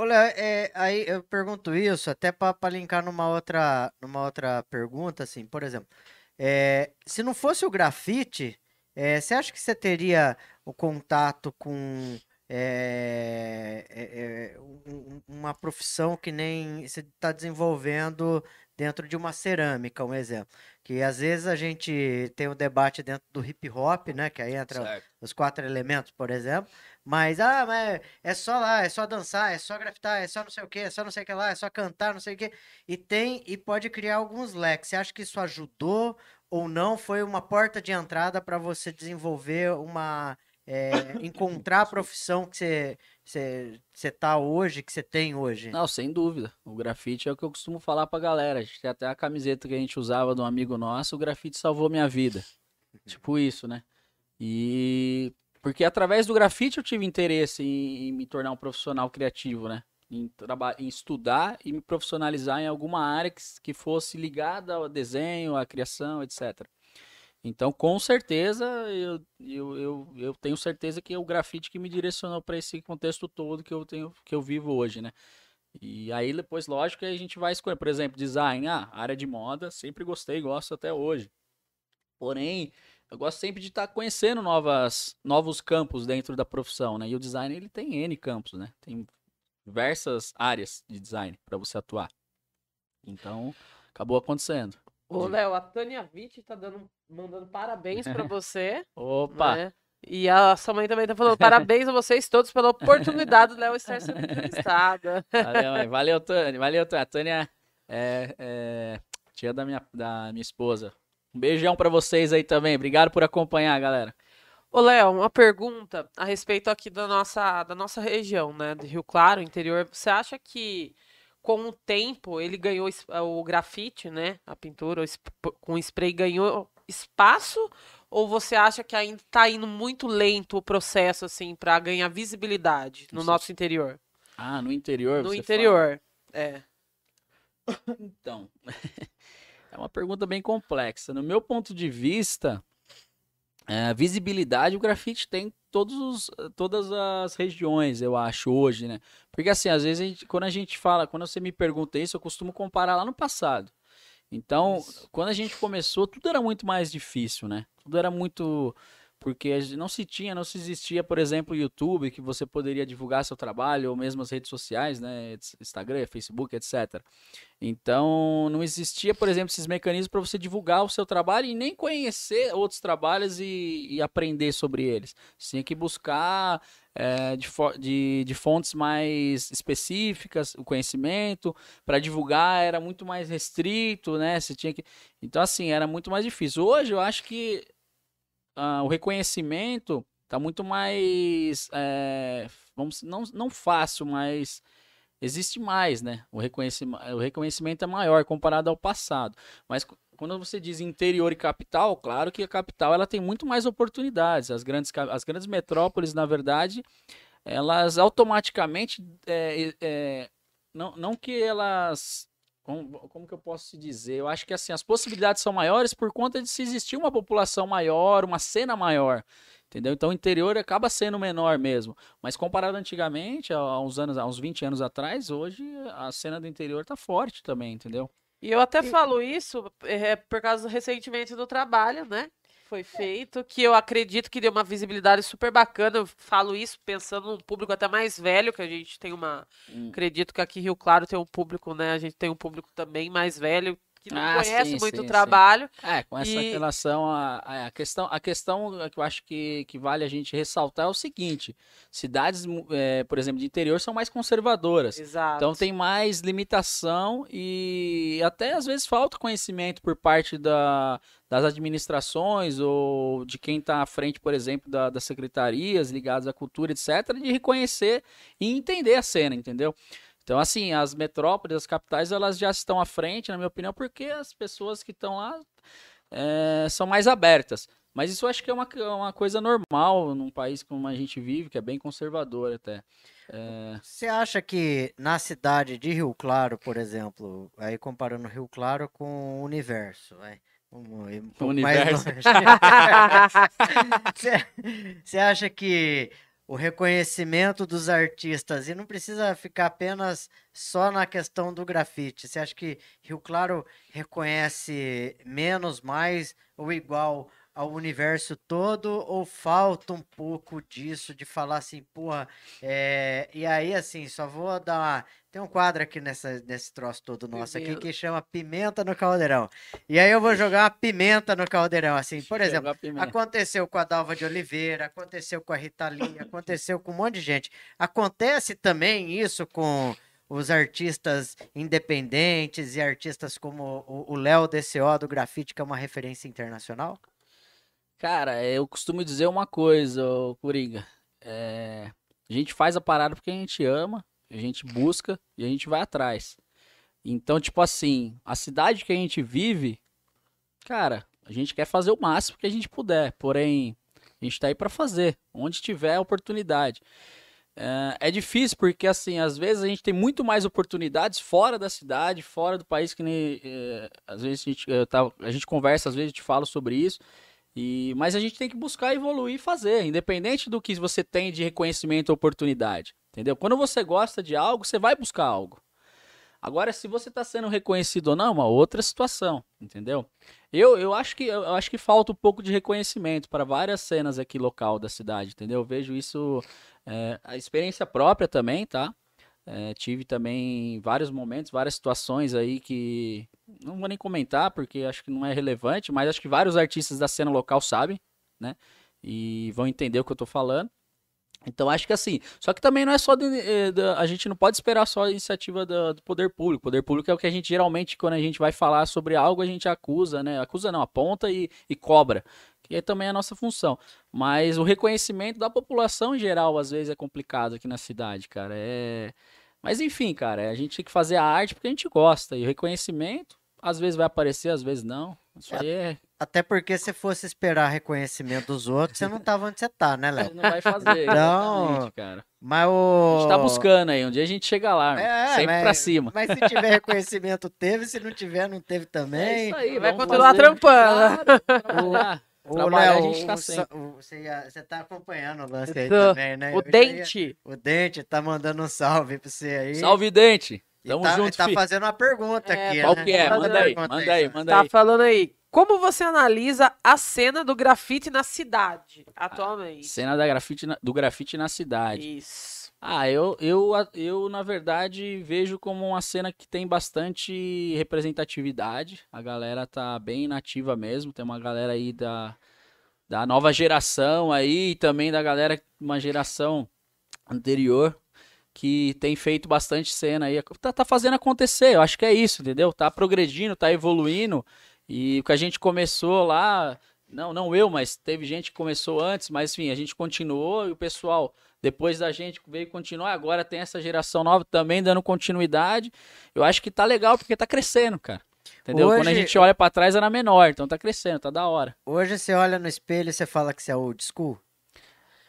Olha, é, aí eu pergunto isso até para linkar numa outra, numa outra pergunta, assim, por exemplo. É, se não fosse o grafite, é, você acha que você teria o contato com é, um, uma profissão que nem você está desenvolvendo dentro de uma cerâmica, um exemplo? Que às vezes a gente tem o um debate dentro do hip hop, né? Que aí entra certo. os quatro elementos, por exemplo. Mas, ah, mas é só lá, é só dançar, é só grafitar, é só não sei o que, é só não sei o que lá, é só cantar, não sei o que. E tem, e pode criar alguns leques. Você acha que isso ajudou ou não? Foi uma porta de entrada para você desenvolver uma. É, encontrar a profissão que você, você, você tá hoje, que você tem hoje? Não, sem dúvida. O grafite é o que eu costumo falar pra galera. A gente tem até a camiseta que a gente usava de um amigo nosso, o grafite salvou minha vida. Uhum. Tipo isso, né? E porque através do grafite eu tive interesse em, em me tornar um profissional criativo, né? Em, em, estudar e me profissionalizar em alguma área que, que fosse ligada ao desenho, à criação, etc. Então, com certeza, eu, eu, eu, eu tenho certeza que é o grafite que me direcionou para esse contexto todo que eu tenho que eu vivo hoje, né? E aí depois, lógico, a gente vai escolher, por exemplo, design, ah, área de moda, sempre gostei, gosto até hoje. Porém, eu gosto sempre de estar tá conhecendo novas, novos campos dentro da profissão, né? E o design ele tem N campos, né? Tem diversas áreas de design para você atuar. Então, acabou acontecendo. Ô, Léo, a Tânia Witt tá dando, mandando parabéns para você. Opa! Né? E a sua mãe também tá falando parabéns a vocês todos pela oportunidade do Léo estar sendo entrevistada. Valeu, mãe. Valeu, Tânia. Valeu, Tânia. A Tânia é, é tia da minha, da minha esposa. Um beijão para vocês aí também. Obrigado por acompanhar, galera. Ô, Léo, uma pergunta a respeito aqui da nossa, da nossa região, né? De Rio Claro, interior. Você acha que com o tempo ele ganhou o grafite, né? A pintura com spray ganhou espaço Ou você acha que ainda tá indo muito lento o processo, assim, para ganhar visibilidade no nosso interior? Ah, no interior No interior, é. fala? Então, é uma pergunta bem complexa. No meu ponto de vista, é, visibilidade o grafite tem em todos os- todas as regiões, eu acho, hoje, né? Porque assim, às vezes, a gente- quando a gente fala, quando você me pergunta isso, eu costumo comparar lá no passado. Então, quando a gente começou, tudo era muito mais difícil, né? Tudo era muito. Porque não se tinha, não se existia, por exemplo, o YouTube, que você poderia divulgar seu trabalho, ou mesmo as redes sociais, né? Instagram, Facebook, etc. Então, não existia, por exemplo, esses mecanismos para você divulgar o seu trabalho e nem conhecer outros trabalhos e, e aprender sobre eles. Você tinha que buscar é, de, de- de fontes mais específicas o conhecimento. Para divulgar era muito mais restrito, né? Você tinha que. Então, assim, era muito mais difícil. Hoje, eu acho que ah, o reconhecimento tá muito mais. é, vamos, não, não fácil, mas existe mais, né? O reconhecimento, o reconhecimento é maior comparado ao passado. Mas quando você diz interior e capital, claro que a capital ela tem muito mais oportunidades. As grandes, as grandes metrópoles, na verdade, elas automaticamente. é, é, não, não que elas. Como, como que eu posso te dizer? Eu acho que assim, as possibilidades são maiores por conta de se existir uma população maior, uma cena maior. Entendeu? Então o interior acaba sendo menor mesmo. Mas comparado antigamente, há uns anos, há uns 20 anos atrás, hoje a cena do interior tá forte também, entendeu? E eu até E- falo isso é, por causa do recentemente do trabalho, né? Foi feito, que eu acredito que deu uma visibilidade super bacana. Eu falo isso pensando num público até mais velho, que a gente tem uma. Hum. Acredito que aqui em Rio Claro tem um público, né? A gente tem um público também mais velho, que não Ah, conhece sim, muito sim, o sim. trabalho. É, com essa E- relação a, a questão, a questão que eu acho que, que vale a gente ressaltar é o seguinte: cidades, eh, por exemplo, de interior são mais conservadoras. Exato. Então tem mais limitação e até às vezes falta conhecimento por parte da, das administrações ou de quem está à frente, por exemplo, da- das secretarias ligadas à cultura, etc., de reconhecer e entender a cena, entendeu? Então, assim, as metrópoles, as capitais, elas já estão à frente, na minha opinião, porque as pessoas que estão lá eh, são mais abertas. Mas isso eu acho que é uma, uma coisa normal num país como a gente vive, que é bem conservador até. Eh, Você acha que na cidade de Rio Claro, por exemplo, aí comparando Rio Claro com o universo, vai, vamos ir um pouco mais universo. Você acha que o reconhecimento dos artistas, e não precisa ficar apenas só na questão do grafite, você acha que Rio Claro reconhece menos, mais ou igual ao universo todo, ou falta um pouco disso, de falar assim, porra, é, e aí, assim, só vou dar uma. Tem um quadro aqui nessa, nesse troço todo nosso aqui Pimenta. que chama Pimenta no Caldeirão. E aí eu vou jogar uma pimenta no caldeirão, assim, por exemplo. Aconteceu com a Dalva de Oliveira, aconteceu com a Rita Lee, aconteceu com um monte de gente. Acontece também isso com os artistas independentes e artistas como o Léo DCO do grafite, que é uma referência internacional? Cara, eu costumo dizer uma coisa, ô Coringa. É, a gente faz a parada porque a gente ama, a gente busca e a gente vai atrás. Então, tipo assim, a cidade que a gente vive, cara, a gente quer fazer o máximo que a gente puder, porém, a gente tá aí pra fazer, onde tiver oportunidade. É, é difícil porque, assim, às vezes a gente tem muito mais oportunidades fora da cidade, fora do país, que nem. é, às vezes a gente, a gente conversa, às vezes a gente fala sobre isso. E, mas a gente tem que buscar evoluir e fazer, independente do que você tem de reconhecimento ou oportunidade. Entendeu? Quando você gosta de algo, você vai buscar algo. Agora, se você está sendo reconhecido ou não, é uma outra situação, entendeu? Eu, eu, acho que, eu acho que falta um pouco de reconhecimento para várias cenas aqui local da cidade, entendeu? Eu vejo isso, é, a experiência própria também, tá? É, tive também vários momentos, várias situações aí que não vou nem comentar porque acho que não é relevante, mas acho que vários artistas da cena local sabem, né? E vão entender o que eu tô falando. Então acho que assim, só que também não é só de, eh, da- a gente não pode esperar só a iniciativa do, do poder público. O poder público é o que a gente geralmente quando a gente vai falar sobre algo a gente acusa, né? Acusa não, aponta e, e cobra, que é também a nossa função. Mas o reconhecimento da população em geral às vezes é complicado aqui na cidade, cara. É mas enfim, cara, a gente tem que fazer a arte porque a gente gosta. E o reconhecimento, às vezes vai aparecer, às vezes não. Isso aí é Até porque se fosse esperar reconhecimento dos outros, você não tava onde você tá, né, Léo? Não vai fazer, Então, exatamente, cara. Mas A o. gente tá buscando aí, um dia a gente chega lá, meu. É, sempre mas- pra cima. Mas se tiver reconhecimento, teve. Se não tiver, não teve É também. isso aí, Vai continuar fazer. trampando. Claro. Ô, Trabalhar, Léo, a gente tá o sempre. Você, ia- você tá acompanhando o lance aí Tô. também, né? O já ia- dente. O Dente tá mandando um salve pra você aí. Salve, Dente! E Tamo tá, junto, tá fazendo uma pergunta É, aqui, Qual né? que é? Faz Manda uma aí, manda aí, Sam. manda Tá aí. falando aí. Como você analisa a cena do grafite na cidade atualmente? Cena da grafite na- do grafite na cidade. Isso. Ah, eu, eu, eu, na verdade, vejo como uma cena que tem bastante representatividade. A galera tá bem nativa mesmo. Tem uma galera aí da, da nova geração aí, e também da galera, uma geração anterior, que tem feito bastante cena aí. Tá, tá fazendo acontecer, eu acho que é isso, entendeu? Tá progredindo, tá evoluindo. E o que a gente começou lá, não, não eu, mas teve gente que começou antes, mas enfim, a gente continuou e o pessoal depois da gente veio continuar, agora tem essa geração nova também dando continuidade. Eu acho que tá legal porque tá crescendo, cara. Entendeu? Quando a Hoje- gente olha pra trás era menor, então tá crescendo, tá da hora. Hoje você olha no espelho e você fala que você é old school.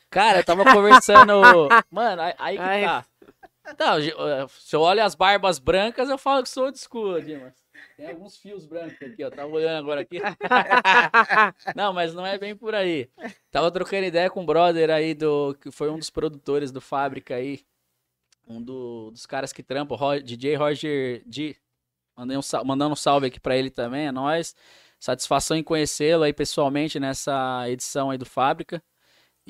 Cara, eu tava conversando. Mano, aí, que Ai. tá. Eh, se eu olho as barbas brancas, eu falo que sou old school, Dimas. Tem alguns fios brancos aqui, ó. Tava olhando agora aqui. Não, mas não é bem por aí. Tava trocando ideia com um brother aí do. que foi um dos produtores do Fábrica aí. Um do- dos caras que trampam, o Ro- DJ Roger G. Mandei um, mandando um salve aqui pra ele também, é nóis. Satisfação em conhecê-lo aí pessoalmente nessa edição aí do Fábrica.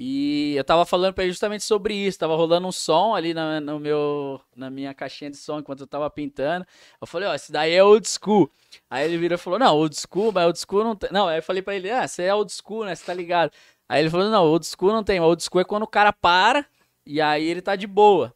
E eu tava falando pra ele justamente sobre isso. Tava rolando um som ali na, no meu, na minha caixinha de som enquanto eu tava pintando. Eu falei, ó, esse daí é old school. Aí ele virou e falou, não, old school, mas old school não tem. Não, aí eu falei pra ele, ah, você é old school, né? Você tá ligado. Aí ele falou, não, old school não tem. Old school é quando o cara para e aí ele tá de boa.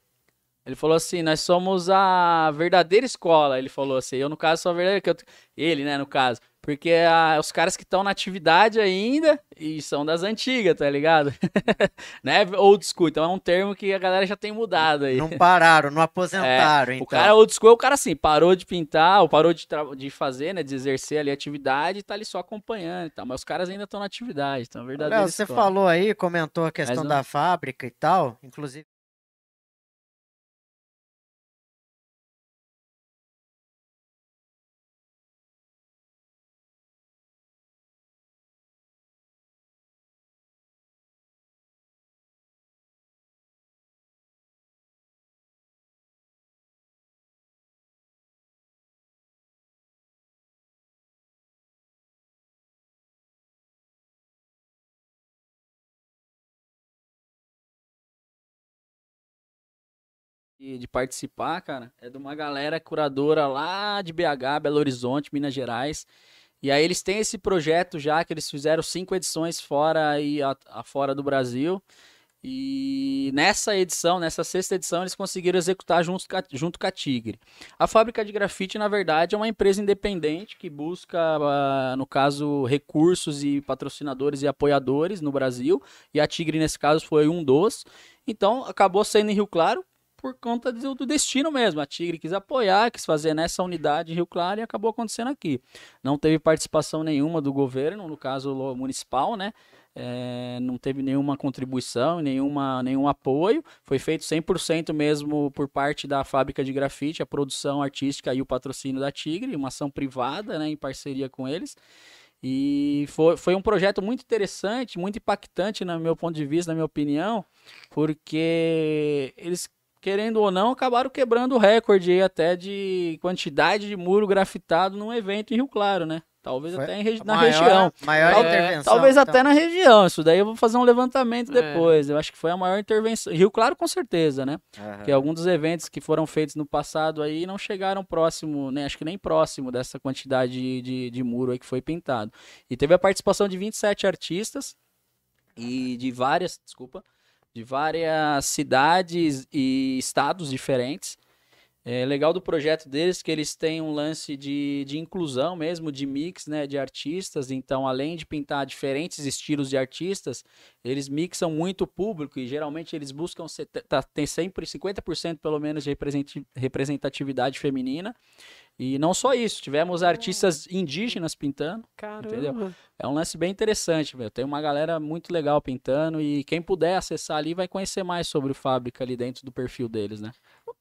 Ele falou assim, nós somos a verdadeira escola. Ele falou assim, eu no caso sou a verdadeira, que eu- ele, né, no caso. Porque ah, os caras que estão na atividade ainda e são das antigas, tá ligado? né? Old school. Então é um termo que a galera já tem mudado aí. Não pararam, não aposentaram, então. O cara old school é o cara assim, parou de pintar, ou parou de, de fazer, né? De exercer ali a atividade e tá ali só acompanhando e tal. Mas os caras ainda estão na atividade, então é verdade. Léo, você falou aí, comentou a questão não- da fábrica e tal, inclusive. De, participar, cara, é de uma galera curadora lá de BH, Belo Horizonte, Minas Gerais. E aí eles têm esse projeto já, que eles fizeram cinco edições fora e fora do Brasil. E nessa edição, nessa sexta edição, eles conseguiram executar junto, junto com a Tigre. A fábrica de grafite, na verdade, é uma empresa independente que busca, ah, no caso, recursos e patrocinadores e apoiadores no Brasil. E a Tigre, nesse caso, foi um dos. Então, acabou sendo em Rio Claro por conta do, do destino mesmo. A Tigre quis apoiar, quis fazer nessa unidade em Rio Claro e acabou acontecendo aqui. Não teve participação nenhuma do governo, no caso municipal, né? É, não teve nenhuma contribuição, nenhuma, nenhum apoio. Foi feito 100% mesmo por parte da fábrica de grafite, a produção artística e o patrocínio da Tigre, uma ação privada, né, em parceria com eles. E foi, foi um projeto muito interessante, muito impactante, no meu ponto de vista, na minha opinião, porque eles, querendo ou não, acabaram quebrando o recorde aí até de quantidade de muro grafitado num evento em Rio Claro, né? Talvez Foi até em na maior- região. Maior Tal- intervenção. Talvez então. até na região. Isso daí eu vou fazer um levantamento É. depois. Eu acho que foi a maior intervenção. Rio Claro, com certeza, né? Aham. Porque alguns dos eventos que foram feitos no passado aí não chegaram próximo, né? Acho que nem próximo dessa quantidade de, de, de muro aí que foi pintado. E teve a participação de 27 artistas e de várias, desculpa, de várias cidades e estados diferentes. É legal do projeto deles que eles têm um lance de, de inclusão mesmo, de mix, né, de artistas. Então, além de pintar diferentes estilos de artistas, eles mixam muito o público e geralmente eles buscam tá, tem sempre 50% pelo menos de representatividade feminina. E não só isso, tivemos artistas indígenas pintando. Caramba. Entendeu? É um lance bem interessante, meu. Tem uma galera muito legal pintando e quem puder acessar ali vai conhecer mais sobre o Fábrica ali dentro do perfil deles, né?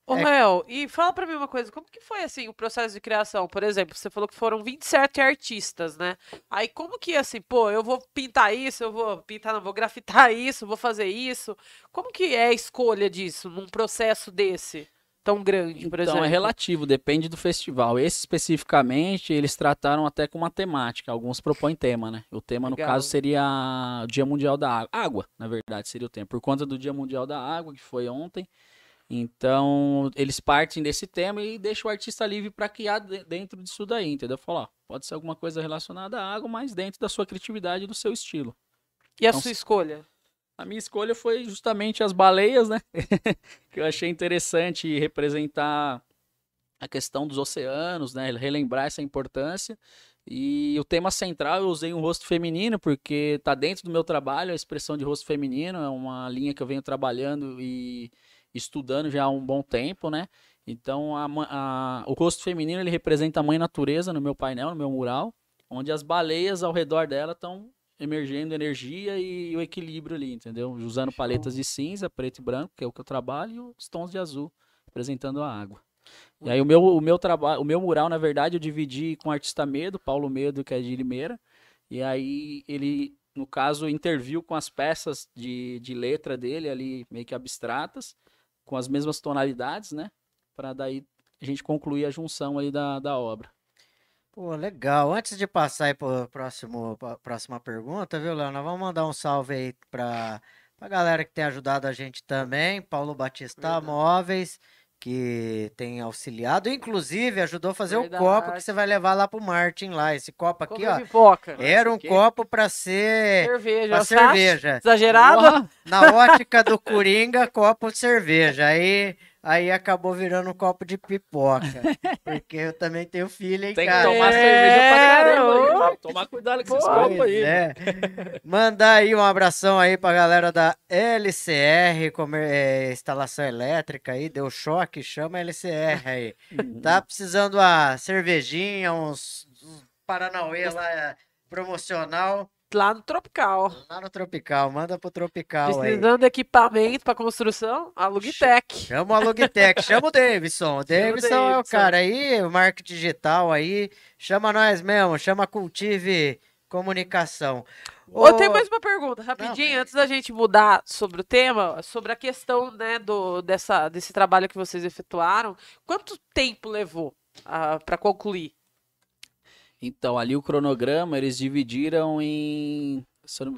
Ô, é... E fala pra mim uma coisa, como que foi, assim, o processo de criação? Por exemplo, você falou que foram 27 artistas, né? Aí como que, assim, pô, eu vou pintar isso, eu vou pintar, não, vou grafitar isso, vou fazer isso. Como que é a escolha disso num processo desse? tão grande, por então, é exemplo? é relativo, depende do festival. Esse especificamente, eles trataram até com uma temática. Alguns propõem tema, né? O tema, Legal. no caso, seria o Dia Mundial da Água. Água, na verdade, seria o tema. Por conta do Dia Mundial da Água, que foi ontem. Então, eles partem desse tema e deixam o artista livre para criar dentro disso daí, entendeu? Falar, pode ser alguma coisa relacionada à água, mas dentro da sua criatividade e do seu estilo. E a então, sua escolha? A minha escolha foi justamente as baleias, né? que eu achei interessante representar a questão dos oceanos, né? Relembrar essa importância. E o tema central eu usei um rosto feminino, porque tá dentro do meu trabalho a expressão de rosto feminino, é uma linha que eu venho trabalhando e estudando já há um bom tempo, né? Então a, a, o rosto feminino ele representa a mãe natureza no meu painel, no meu mural, onde as baleias ao redor dela estão emergendo energia e o equilíbrio ali, entendeu? Usando paletas de cinza, preto e branco, que é o que eu trabalho, e os tons de azul, representando a água. E aí o meu, o meu trabalho, o meu mural, na verdade, eu dividi com o artista Medo, Paulo Medo, que é de Limeira. E aí ele, no caso, interviu com as peças de, de letra dele ali, meio que abstratas, com as mesmas tonalidades, né? Para daí a gente concluir a junção aí da, da obra. Pô, legal. Antes de passar aí para próximo próxima pergunta, viu, Léo? Nós vamos mandar um salve aí para a galera que tem ajudado a gente também. Paulo Batista Verdade. Móveis, que tem auxiliado, inclusive ajudou a fazer Verdade. o copo que você vai levar lá pro Martin lá. Esse copo aqui, ó. Pipoca. Era um copo para ser cerveja. Pra cerveja. Exagerado? Na ótica do Coringa, copo de cerveja. Aí Aí acabou virando um copo de pipoca. porque eu também tenho filho em Tem casa. Tem que tomar é... cerveja pra caramba. Aí, tomar cuidado com esses copos aí. É. Mandar aí um abração aí pra galera da LCR, comer, é, instalação elétrica aí. Deu choque, chama LCR aí. Tá precisando a cervejinha, uns, uns Paranauê lá promocional. Lá no Tropical. Lá no Tropical, manda pro Tropical Precisando aí. equipamento para construção, a Logitech. Chama a chama o Davidson. O Davidson é o cara aí, o marketing digital aí. Chama nós mesmo, chama Cultive Comunicação. Ô, Ô, tem mais uma pergunta, rapidinho, Não, antes da gente mudar sobre o tema, sobre a questão né, do, dessa, desse trabalho que vocês efetuaram. Quanto tempo levou uh, ah, para concluir? Então, ali o cronograma eles dividiram em.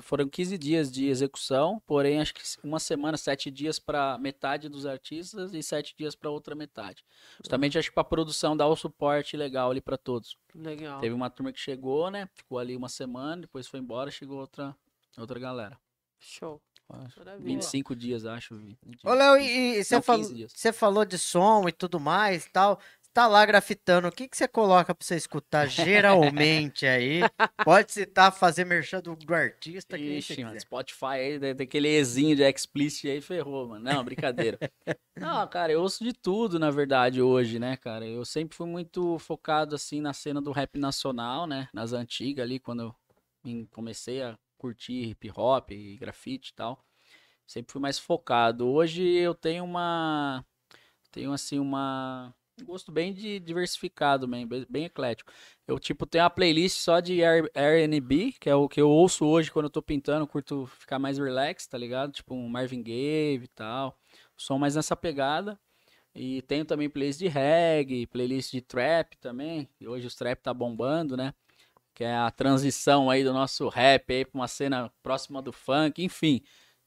Foram 15 dias de execução, porém, acho que uma semana, sete dias para metade dos artistas e sete dias para outra metade. Justamente, acho que para a produção dar o suporte legal ali para todos. Legal. Teve uma turma que chegou, né? Ficou ali uma semana, depois foi embora, chegou outra, outra galera. Show. Maravilha. 25 dias, acho. Ô, Léo, e, e você, falou, você falou de som e tudo mais e tal tá lá grafitando, o que, que você coloca pra você escutar geralmente aí? Pode citar, fazer merchan do, do artista. Ixi, mano, Spotify aí, tem aquele Ezinho de explicit aí, ferrou, mano. Não, brincadeira. Não, cara, eu ouço de tudo, na verdade, hoje, né, cara? Eu sempre fui muito focado, assim, na cena do rap nacional, né? Nas antigas ali, quando eu comecei a curtir hip hop e grafite e tal. Sempre fui mais focado. Hoje eu tenho uma... Tenho, assim, uma um gosto bem de diversificado, bem, bem eclético. Eu, tipo, tenho uma playlist só de R&B, que é o que eu ouço hoje quando eu tô pintando, curto ficar mais relax, tá ligado? Tipo, um Marvin Gaye e tal. Som mais nessa pegada. E tenho também playlist de reggae, playlist de trap também. E hoje os trap tá bombando, né? Que é a transição aí do nosso rap aí pra uma cena próxima do funk, enfim.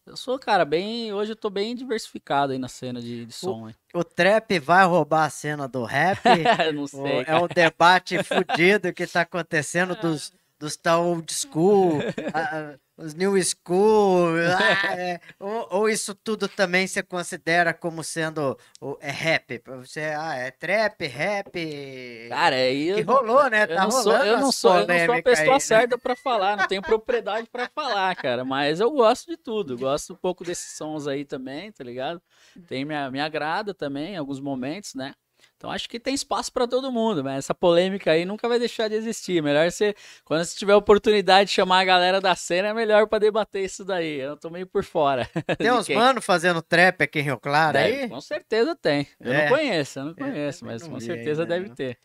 Eu sou, cara, bem. Hoje eu tô bem diversificado aí na cena de, de som. O, o, trap vai roubar a cena do rap? não sei. O, é um debate fudido que tá acontecendo dos, dos old school, a- os new school, ah, é, ou, ou isso tudo também você considera como sendo o- é rap? Você, ah, é trap, rap. Cara, aí que eu, rolou, né? eu Tá não sou, rolando eu não sou, eu não sou a pessoa aí, né? certa pra falar, não tenho propriedade pra falar, cara. Mas eu gosto de tudo, gosto um pouco desses sons aí também, tá ligado? Tem minha, me agrada também em alguns momentos, né? Então acho que tem espaço pra todo mundo, mas essa polêmica aí nunca vai deixar de existir. Melhor você, quando você tiver a oportunidade de chamar a galera da cena, é melhor pra debater isso daí. Eu tô meio por fora. Tem uns mano fazendo trap aqui em Rio Claro Deve- aí? com certeza tem. Eu É. não conheço, eu não É, conheço, mas com certeza deve não. ter.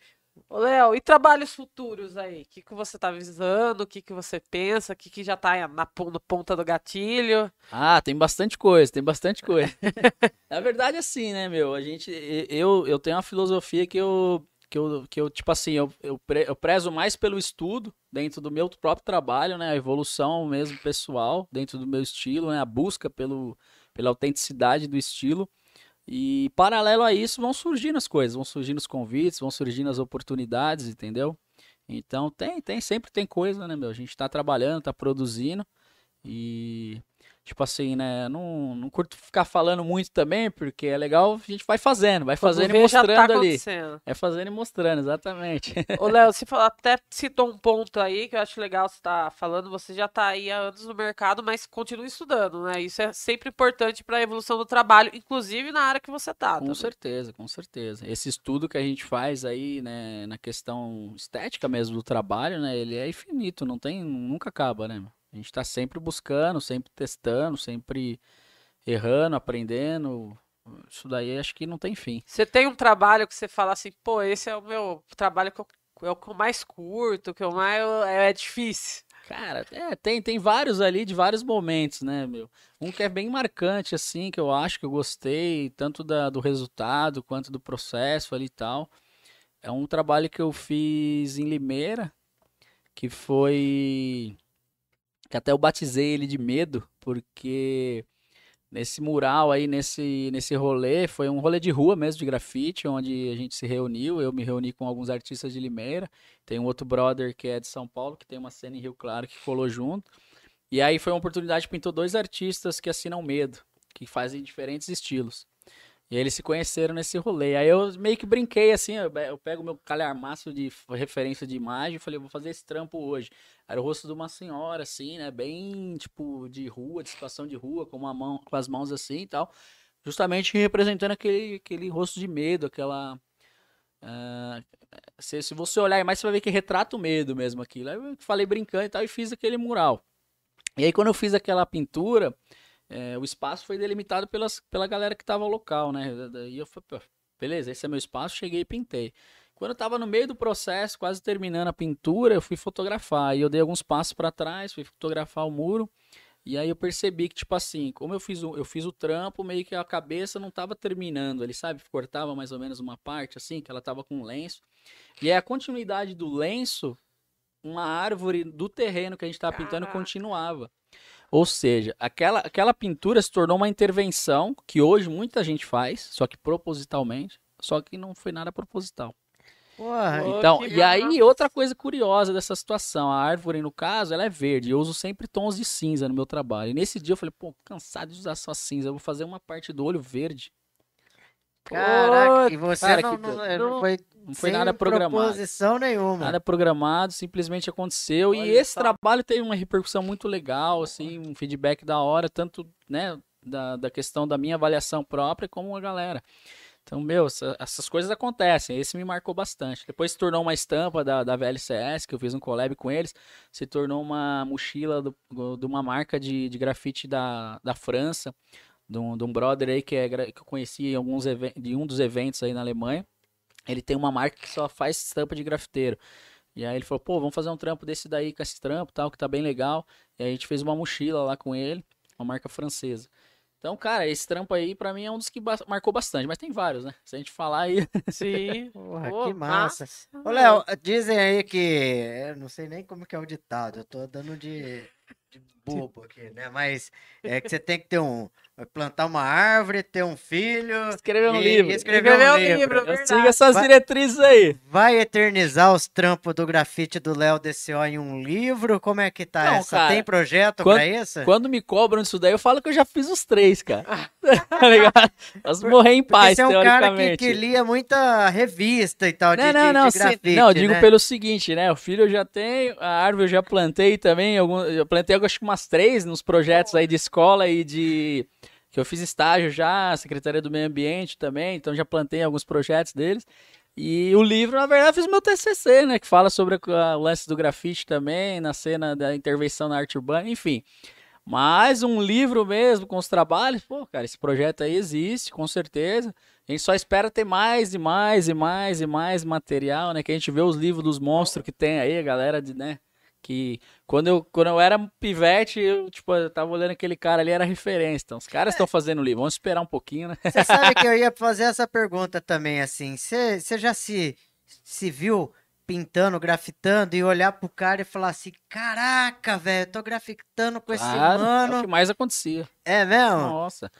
Léo, e trabalhos futuros aí? O que, que você tá visando? O que, que você pensa? O que, que já tá na, na ponta do gatilho? Ah, tem bastante coisa, tem bastante coisa. Na verdade, assim, né, meu? A gente, eu, eu tenho uma filosofia que eu, que eu, que eu tipo assim, eu, eu, pre- eu prezo mais pelo estudo dentro do meu próprio trabalho, né? A evolução mesmo pessoal dentro do meu estilo, né? A busca pelo, pela autenticidade do estilo. E paralelo a isso vão surgindo as coisas, vão surgindo os convites, vão surgindo as oportunidades, entendeu? Então tem, tem, sempre tem coisa, né, meu? A gente tá trabalhando, tá produzindo e tipo assim, né? Não, não curto ficar falando muito também, porque é legal, a gente vai fazendo, vai Quando fazendo e vê, já tá mostrando ali. acontecendo. É fazendo e mostrando, exatamente. Ô, Léo, você falou, até citou um ponto aí que eu acho legal você estar falando. Você já tá aí há anos no mercado, mas continua estudando, né? Isso é sempre importante para a evolução do trabalho, inclusive na área que você tá. Com certeza, com certeza. Esse estudo que a gente faz aí, né, na questão estética mesmo do trabalho, né, ele é infinito, não tem, nunca acaba, né? A gente tá sempre buscando, sempre testando, sempre errando, aprendendo. Isso daí acho que não tem fim. Você tem um trabalho que você fala assim, pô, esse é o meu trabalho que eu, é o que eu mais curto, que eu mais é, é difícil. Cara, é, tem, tem vários ali de vários momentos, né, meu? Um que é bem marcante, assim, que eu acho que eu gostei, tanto da, do resultado quanto do processo ali e tal. É um trabalho que eu fiz em Limeira, que foi. Que até eu batizei ele de medo, porque nesse mural aí, nesse, nesse rolê, foi um rolê de rua mesmo, de grafite, onde a gente se reuniu. Eu me reuni com alguns artistas de Limeira. Tem um outro brother que é de São Paulo, que tem uma cena em Rio Claro, que colou junto. E aí foi uma oportunidade, pintou dois artistas que assinam Medo, que fazem diferentes estilos. E eles se conheceram nesse rolê. Aí eu meio que brinquei assim, eu eu pego meu calhamaço de referência de imagem e falei, vou fazer esse trampo hoje. Era o rosto de uma senhora, assim, né? Bem, tipo, de rua, de situação de rua, com, uma mão, com as mãos assim e tal. Justamente representando aquele, aquele rosto de medo, aquela. ah, se, se você olhar mais, você vai ver que retrata o medo mesmo aquilo. Aí eu falei brincando e tal, e fiz aquele mural. E aí, quando eu fiz aquela pintura, eh, o espaço foi delimitado pelas, pela galera que tava local, né? Daí eu falei, beleza, esse é meu espaço, cheguei e pintei. Quando eu tava no meio do processo, quase terminando a pintura, eu fui fotografar. E eu dei alguns passos para trás, fui fotografar o muro. E aí eu percebi que, tipo assim, como eu fiz o, eu fiz o trampo, meio que a cabeça não tava terminando ali, sabe? Cortava mais ou menos uma parte, assim, que ela tava com lenço. E aí a continuidade do lenço, uma árvore do terreno que a gente tava pintando continuava. Ou seja, aquela, aquela pintura se tornou uma intervenção que hoje muita gente faz, só que propositalmente, só que não foi nada proposital. Porra, Então, e aí, outra coisa curiosa dessa situação, a árvore, no caso, ela é verde. Eu uso sempre tons de cinza no meu trabalho. E nesse dia eu falei, pô, cansado de usar só cinza, eu vou fazer uma parte do olho verde. Caraca, e você cara, não, que não, não não- foi, Não foi sem nada programado. proposição nenhuma. Nada programado, simplesmente aconteceu. Olha e esse só. trabalho teve uma repercussão muito legal, assim, um feedback da hora, tanto, né, da, da questão da minha avaliação própria, como a galera. Então, meu, essa- essas coisas acontecem. Esse me marcou bastante. Depois se tornou uma estampa da, da VLCS, que eu fiz um collab com eles. Se tornou uma mochila do- de uma marca de, de grafite da, da França, de um, de um brother aí que, é, que eu conheci em alguns de um dos eventos aí na Alemanha. Ele tem uma marca que só faz estampa de grafiteiro. E aí ele falou, pô, vamos fazer um trampo desse daí com esse trampo tal, que tá bem legal. E aí a gente fez uma mochila lá com ele, uma marca francesa. Então, cara, esse trampo aí pra mim é um dos que ba- marcou bastante, mas tem vários, né? Se a gente falar aí. Sim. Porra, Pô, que massa. massa. Ô, Léo, dizem aí que. Eu não sei nem como que é o ditado, eu tô dando de, de bobo aqui, né? Mas é que você tem que ter um. Plantar uma árvore, ter um filho. Escrever um e livro. Escrever um Escrever um livro. livro. Eu verdade. sigo essas Vai- diretrizes aí. Vai eternizar os trampos do grafite do Léo DCO em um livro? Como é que tá Não, essa? cara, Tem projeto quando- pra isso? Quando me cobram disso daí, eu falo que eu já fiz os três, cara. tá ligado? Posso morrer em paz, você é um cara que, que lia muita revista e tal, de, Não, de- não, de não, sim, grafite, não, eu digo né? pelo seguinte, né? O filho eu já tenho, a árvore eu já plantei também, algum, eu plantei acho que umas três nos projetos aí de escola e de que eu fiz estágio já, Secretaria do Meio Ambiente também, então já plantei alguns projetos deles. E o livro, na verdade, eu fiz meu TCC, né? Que fala sobre o lance do grafite também, na cena da intervenção na arte urbana, enfim. Mas um livro mesmo com os trabalhos, pô, cara, esse projeto aí existe, com certeza. A gente só espera ter mais e mais e mais e mais material, né? Que a gente vê os livros dos monstros que tem aí, a galera de, né? Que quando eu, quando eu era pivete, eu, tipo, eu tava olhando aquele cara ali, era referência. Então, os caras estão fazendo livro, vamos esperar um pouquinho, né? Você sabe que eu ia fazer essa pergunta também, assim. Você você já se, se viu pintando, grafitando e olhar pro cara e falar assim: caraca, velho, eu tô grafitando com esse Claro, é o mano. que mais acontecia. É mesmo? Nossa.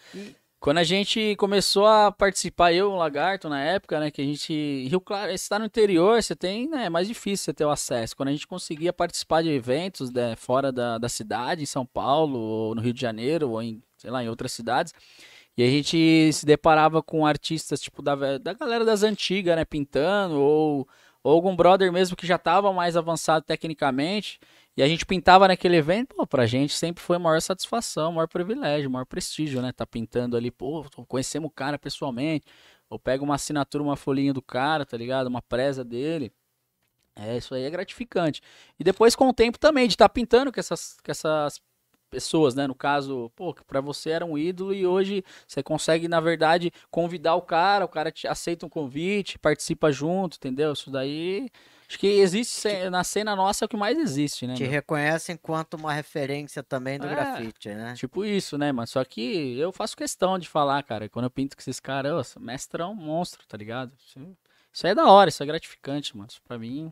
Quando a gente começou a participar, eu e o Lagarto, na época, né, que a gente... Rio Claro, você tá no interior, você tem, né, é mais difícil você ter o acesso. Quando a gente conseguia participar de eventos né, fora da, da cidade, em São Paulo, ou no Rio de Janeiro, ou em, sei lá, em outras cidades, e a gente se deparava com artistas, tipo, da, da galera das antigas, né, pintando, ou, ou algum brother mesmo que já tava mais avançado tecnicamente, e a gente pintava naquele evento, pô, pra gente sempre foi a maior satisfação, maior privilégio, maior prestígio, né? Tá pintando ali, pô, conhecemos o cara pessoalmente, ou pega uma assinatura, uma folhinha do cara, tá ligado? Uma presa dele. É, isso aí é gratificante. E depois com o tempo também, de estar pintando com essas, com essas pessoas, né? No caso, pô, que pra você era um ídolo e hoje você consegue, na verdade, convidar o cara, o cara te aceita um convite, participa junto, entendeu? Isso daí. Acho que existe ce- na cena nossa é o que mais existe, né? Te meu? reconhece enquanto uma referência também do É. grafite, né? Tipo isso, né, mano? Só que eu faço questão de falar, cara. Quando eu pinto com esses caras, mestrão, monstro, tá ligado? Isso, isso aí é da hora, isso é gratificante, mano. Isso pra mim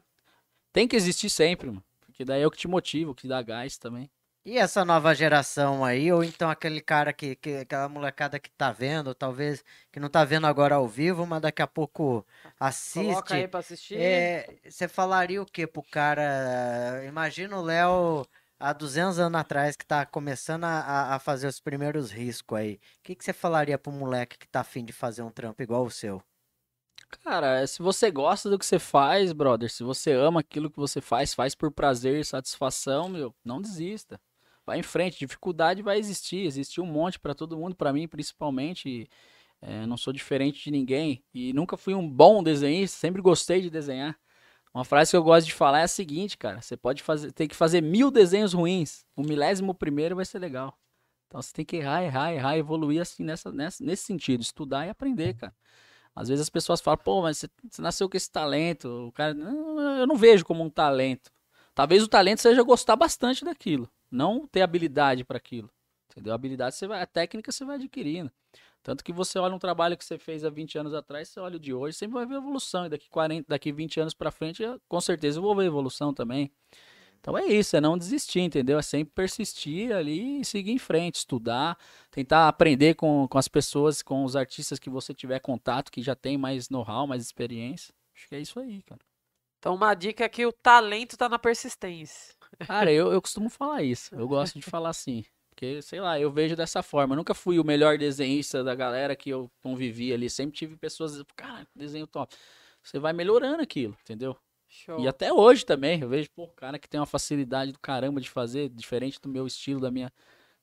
tem que existir sempre, mano. Porque daí é o que te motiva, o que dá gás também. E essa nova geração aí, ou então aquele cara que, que aquela molecada que tá vendo, talvez que não tá vendo agora ao vivo, mas daqui a pouco assiste. Coloca aí pra assistir. É, você falaria o que pro cara? Imagina o Léo há 200 anos atrás que tá começando a, a- fazer os primeiros riscos aí. O que, que você falaria pro moleque que tá afim de fazer um trampo igual o seu? Cara, se você gosta do que você faz, brother, se você ama aquilo que você faz, faz por prazer e satisfação, meu, não desista. Vai em frente, dificuldade vai existir, existe um monte pra todo mundo, pra mim principalmente. e, é, não sou diferente de ninguém e nunca fui um bom desenhista, sempre gostei de desenhar. Uma frase que eu gosto de falar é a seguinte, cara: você pode fazer, tem que fazer mil desenhos ruins, o milésimo primeiro vai ser legal. Então você tem que errar, errar, errar, evoluir assim nessa, nessa, nesse sentido, estudar e aprender, cara. Às vezes as pessoas falam, pô, mas você, você nasceu com esse talento. O cara, eu não vejo como um talento. Talvez o talento seja gostar bastante daquilo, não ter habilidade para aquilo. Entendeu? A habilidade você vai, a técnica você vai adquirindo. Tanto que você olha um trabalho que você fez há 20 anos atrás, você olha o de hoje, sempre vai ver evolução. E daqui 40, daqui 20 anos para frente, com certeza eu vou ver evolução também. Então é isso, é não desistir, entendeu? É sempre persistir ali e seguir em frente, estudar, tentar aprender com, com as pessoas, com os artistas que você tiver contato, que já tem mais know-how, mais experiência. Acho que é isso aí, cara. Então, uma dica é que o talento tá na persistência. Cara, eu, eu costumo falar isso. Eu gosto de falar assim. Porque, sei lá, eu vejo dessa forma. Eu nunca fui o melhor desenhista da galera que eu convivi ali. Sempre tive pessoas, cara, desenho top. Você vai melhorando aquilo, entendeu? Show. E até hoje também, eu vejo, pô, cara que tem uma facilidade do caramba de fazer, diferente do meu estilo, da minha.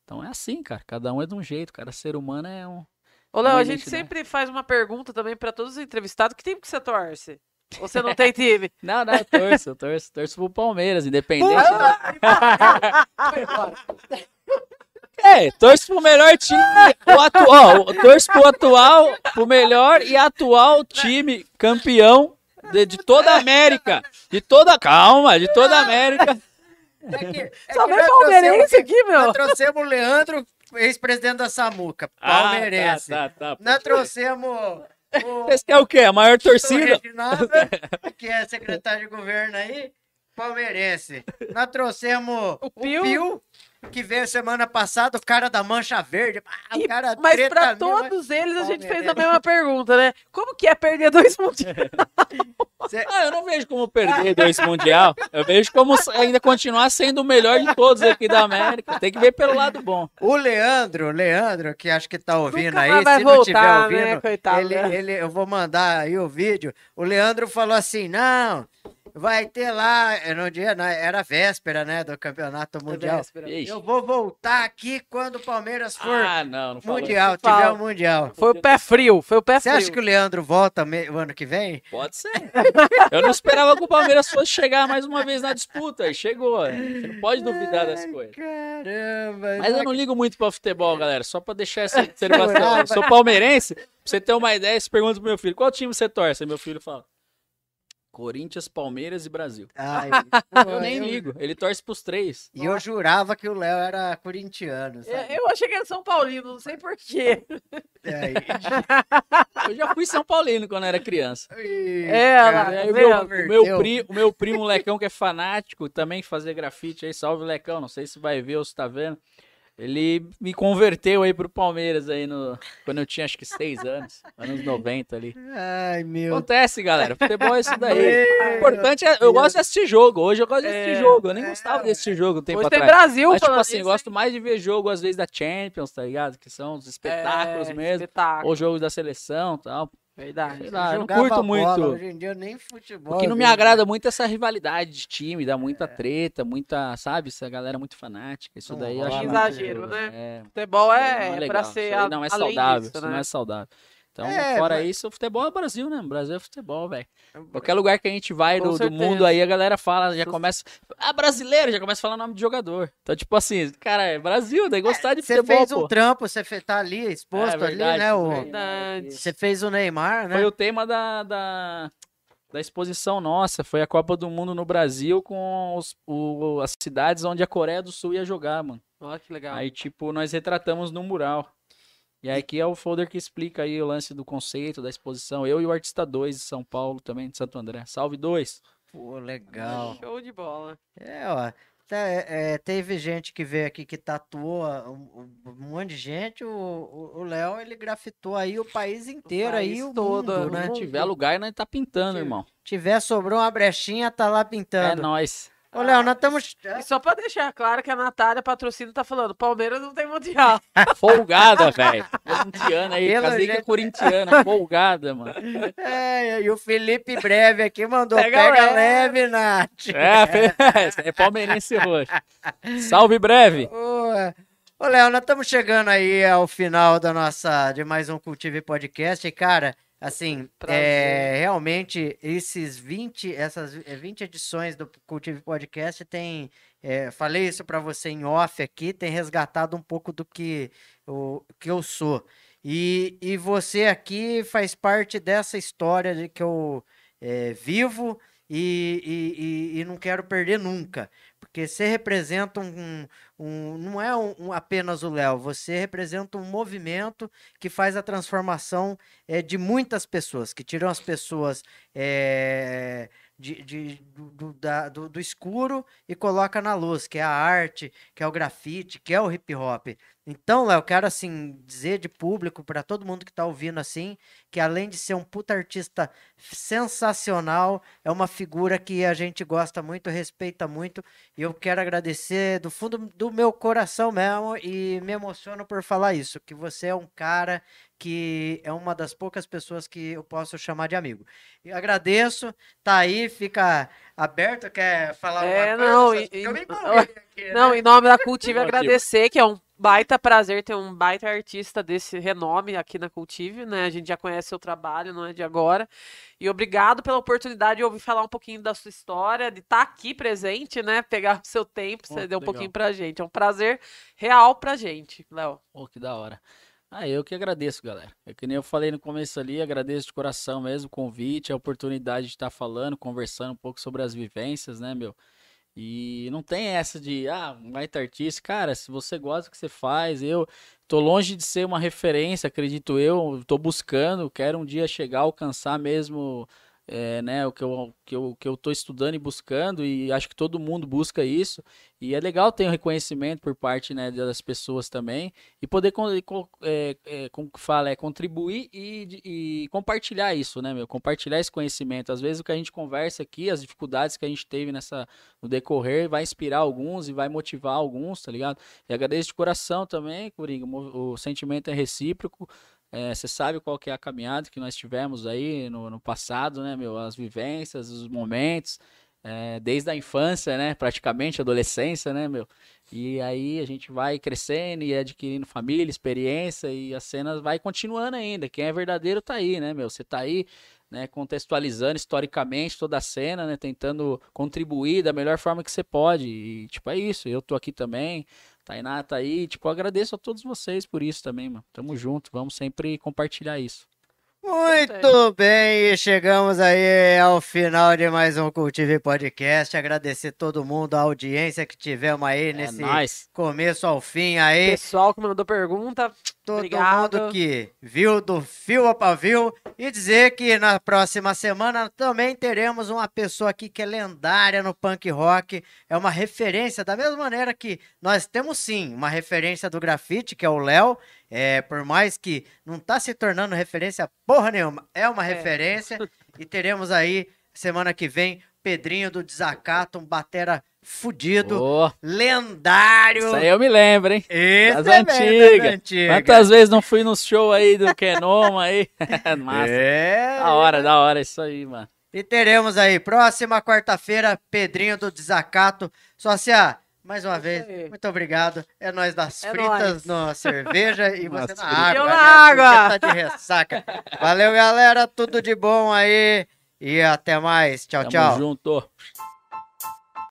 Então é assim, cara. Cada um é de um jeito, cara. Ser humano é um. Ô, Léo, uma a gente identidade. sempre faz uma pergunta também pra todos os entrevistados. Que time que você torce? Ou você não tem time? Não, não, eu torço, eu torço, torço pro Palmeiras, independente. É, torço pro melhor time. O atual, torço pro atual, pro melhor e atual time campeão de, de toda a América. De toda. Calma, de toda a América. É que, é Só vem palmeirense aqui, meu. Nós trouxemos o Leandro, ex-presidente da Samuca, palmeirense. Ah, tá, tá, tá. Nós trouxemos o, Esse é o quê? A maior o torcida? Reginaldo, que é secretário de governo aí, palmeirense. Nós trouxemos o Pio. Pio, que veio semana passada, o cara da Mancha Verde. Ah, o E- cara Mas mas todos eles a gente fez a mesma pergunta, né? Como que é perder dois mundiais? cê- Ah, eu não vejo como perder dois mundial. Eu vejo como ainda continuar sendo o melhor de todos aqui da América. Tem que ver pelo lado bom. O Leandro, Leandro, que acho que tá ouvindo Nunca aí, se não tiver voltar, ouvindo, né? Coitado, ele, né? ele, eu vou mandar aí o vídeo. O Leandro falou assim: não, vai ter lá, é no dia, na- era véspera, né, do campeonato mundial. Véspera. Ixi. Eu vou voltar aqui quando o Palmeiras for Ah, não, não mundial, tiver Fala. o mundial. Foi o pé frio, foi o pé Você frio. acha que o Leandro volta me- o ano que vem? Pode ser. Eu não esperava que o Palmeiras fosse chegar mais uma vez na disputa. E chegou. Você não pode duvidar das Ai, coisas. Caramba. Mas eu não ligo muito pra futebol, galera. Só pra deixar essa observação. Eu sou palmeirense. Pra você ter uma ideia, você pergunta pro meu filho: qual time você torce? Aí meu filho fala: Corinthians, Palmeiras e Brasil. Ai, pô, Eu nem ligo. Ele torce pros três. E eu jurava que o Léo era corintiano, sabe? É, Eu achei que era São Paulino, não sei porquê. É, Eu já fui São Paulino quando era criança. É, lá, cara, tá meu, o, meu pri- o meu primo Lecão, que é fanático, também fazer grafite aí, salve Lecão, não sei se vai ver ou se tá vendo. Ele me converteu aí pro Palmeiras aí no, quando eu tinha acho que seis anos, anos 90 ali. Ai, meu Acontece, galera. Futebol é isso daí. Meu O importante é, eu gosto de assistir jogo. Hoje eu gosto de assistir É, jogo. Eu nem gostava de assistir jogo um tempo Hoje tem atrás. Brasil Mas, tipo assim, eu isso, gosto mais de ver jogo, às vezes, da Champions, tá ligado? Que são os espetáculos É, mesmo. Espetáculo, Ou jogos da seleção e tal. Verdade. Sei lá, eu não curto bola, muito. Hoje em dia nem futebol. O que não me agrada muito é essa rivalidade de time, dá muita treta, muita, sabe? Essa galera muito fanática. Isso Não daí eu acho muito. muito- Exagero, né? É, Futebol não é, legal. pra Isso ser aí a- não é além saudável, disso, isso né? não é saudável. Então, É, fora mas- isso, o futebol é Brasil, né? O Brasil é futebol, velho. Qualquer lugar que a gente vai do, mundo aí, a galera fala, já começa. Ah, brasileiro, já começa a falar nome de jogador. Então, tipo assim, cara, é Brasil, daí gostar de Você futebol, fez pô. um trampo, você tá ali exposto É verdade, ali, né? O... Verdade. Você fez o Neymar, né? Foi o tema da, da, da exposição nossa. Foi a Copa do Mundo no Brasil com os, o- as cidades onde a Coreia do Sul ia jogar, mano. Olha que legal. Aí, tipo, nós retratamos no mural. E aí aqui é o folder que explica aí o lance do conceito, da exposição. Eu e o Artista 2 de São Paulo também, de Santo André. Salve dois. Pô, legal. Show de bola. É, ó. tá, é, é, teve gente que veio aqui que tatuou um, um monte de gente. O- O o Léo, ele grafitou aí o país inteiro, aí país o todo, mundo, o né? mundo. Se tiver lugar, nós tá pintando, irmão. Tiver, sobrou uma brechinha, tá lá É pintando. nóis. Ô, Léo, nós estamos... E só pra deixar claro que a Natália Patrocínio tá falando, Palmeiras não tem mundial. Folgada, velho. Corintiana aí, Pelo casei com jeito- corintiana. Folgada, mano. É, e o Felipe Breve aqui mandou, Pega pega, leve." leve, Nath. É, é palmeirense roxo. Salve breve. Ô, Ô, Léo, nós estamos chegando aí ao final da nossa, de mais um Cultive Podcast. E, cara, assim, é, realmente, esses 20, essas eh, 20 edições do Cultive Podcast tem, é, falei isso para você em off aqui, tem resgatado um pouco do que, o, que eu sou. E, e você aqui faz parte dessa história de que eu é, vivo e, e, e- e não quero perder nunca. Porque você representa um, um- não é um- um apenas o Léo, você representa um movimento que faz a transformação eh, de muitas pessoas, que tiram as pessoas eh, de, de- do- da- do- do escuro e coloca na luz, que é a arte, que é o grafite, que é o hip hop. Então, Léo, eu quero assim dizer de público para todo mundo que está ouvindo assim, que além de ser um puta artista sensacional, é uma figura que a gente gosta muito, respeita muito, e eu quero agradecer do fundo do meu coração mesmo e me emociono por falar isso, que você é um cara que é uma das poucas pessoas que eu posso chamar de amigo. E agradeço, tá aí, fica aberto, quer falar É, alguma não, coisa? e- Eu e- me aqui, Não, né? em nome da Cultive, Ótimo. agradecer, que é um baita prazer ter um baita artista desse renome aqui na Cultive, né? A gente já conhece seu trabalho, não é de agora. E obrigado pela oportunidade de ouvir falar um pouquinho da sua história, de estar aqui presente, né? Pegar o seu tempo, Pô, ceder um legal. pouquinho pra gente. É um prazer real pra gente, Léo. Pô, que da hora. Ah, eu que agradeço, galera. É que nem eu falei no começo ali, agradeço de coração mesmo o convite, a oportunidade de estar falando, conversando um pouco sobre as vivências, né, meu? E não tem essa de, ah, baita artista. Cara, se você gosta do que você faz, eu tô longe de ser uma referência, acredito eu. Tô buscando, quero um dia chegar, alcançar mesmo é, né, o que eu, que, eu, que eu tô estudando e buscando, e acho que todo mundo busca isso, e é legal ter um reconhecimento por parte né, das pessoas também, e poder, é, é, como que fala, é contribuir e, e, compartilhar isso, né, meu, compartilhar esse conhecimento. Às vezes o que a gente conversa aqui, as dificuldades que a gente teve nessa, no decorrer, vai inspirar alguns e vai motivar alguns, tá ligado? E agradeço de coração também, Coringa, o, o sentimento é recíproco, é, você sabe qual que é a caminhada que nós tivemos aí no, no passado, né, meu? As vivências, os momentos, é, desde a infância, né? Praticamente, adolescência, né, meu? E aí a gente vai crescendo e adquirindo família, experiência e a cena vai continuando ainda. Quem é verdadeiro tá aí, né, meu? Você tá aí, né, contextualizando historicamente toda a cena, né, tentando contribuir da melhor forma que você pode. E, tipo, é isso. Eu tô aqui também, Tainá tá aí. Tipo, agradeço a todos vocês por isso também, mano. Tamo junto, vamos sempre compartilhar isso. Muito bem, e chegamos aí ao final de mais um Cultive Podcast. Agradecer todo mundo, a audiência que tivemos aí é nesse começo ao fim aí. Pessoal que mandou pergunta, todo obrigado. mundo que viu do fio a pavio e dizer que na próxima semana também teremos uma pessoa aqui que é lendária no punk rock, é uma referência da mesma maneira que nós temos sim uma referência do grafite, que é o Léo, é, por mais que não tá se tornando referência porra nenhuma, é uma é. referência. e teremos aí, semana que vem, Pedrinho do Desacato, um batera fudido, oh. lendário. Isso aí eu me lembro, hein? Esse das é antigas. Antiga. Quantas vezes não fui no show aí do Kenoma aí? Massa. É. Da hora, da hora, isso aí, mano. E teremos aí, próxima quarta-feira, Pedrinho do Desacato. Só se a mais uma vez, muito obrigado. É nós das é fritas na cerveja e você na água. Eu na né? água! Tá de ressaca. Valeu, galera. Tudo de bom aí. E até mais. Tchau, Tamo tchau. junto.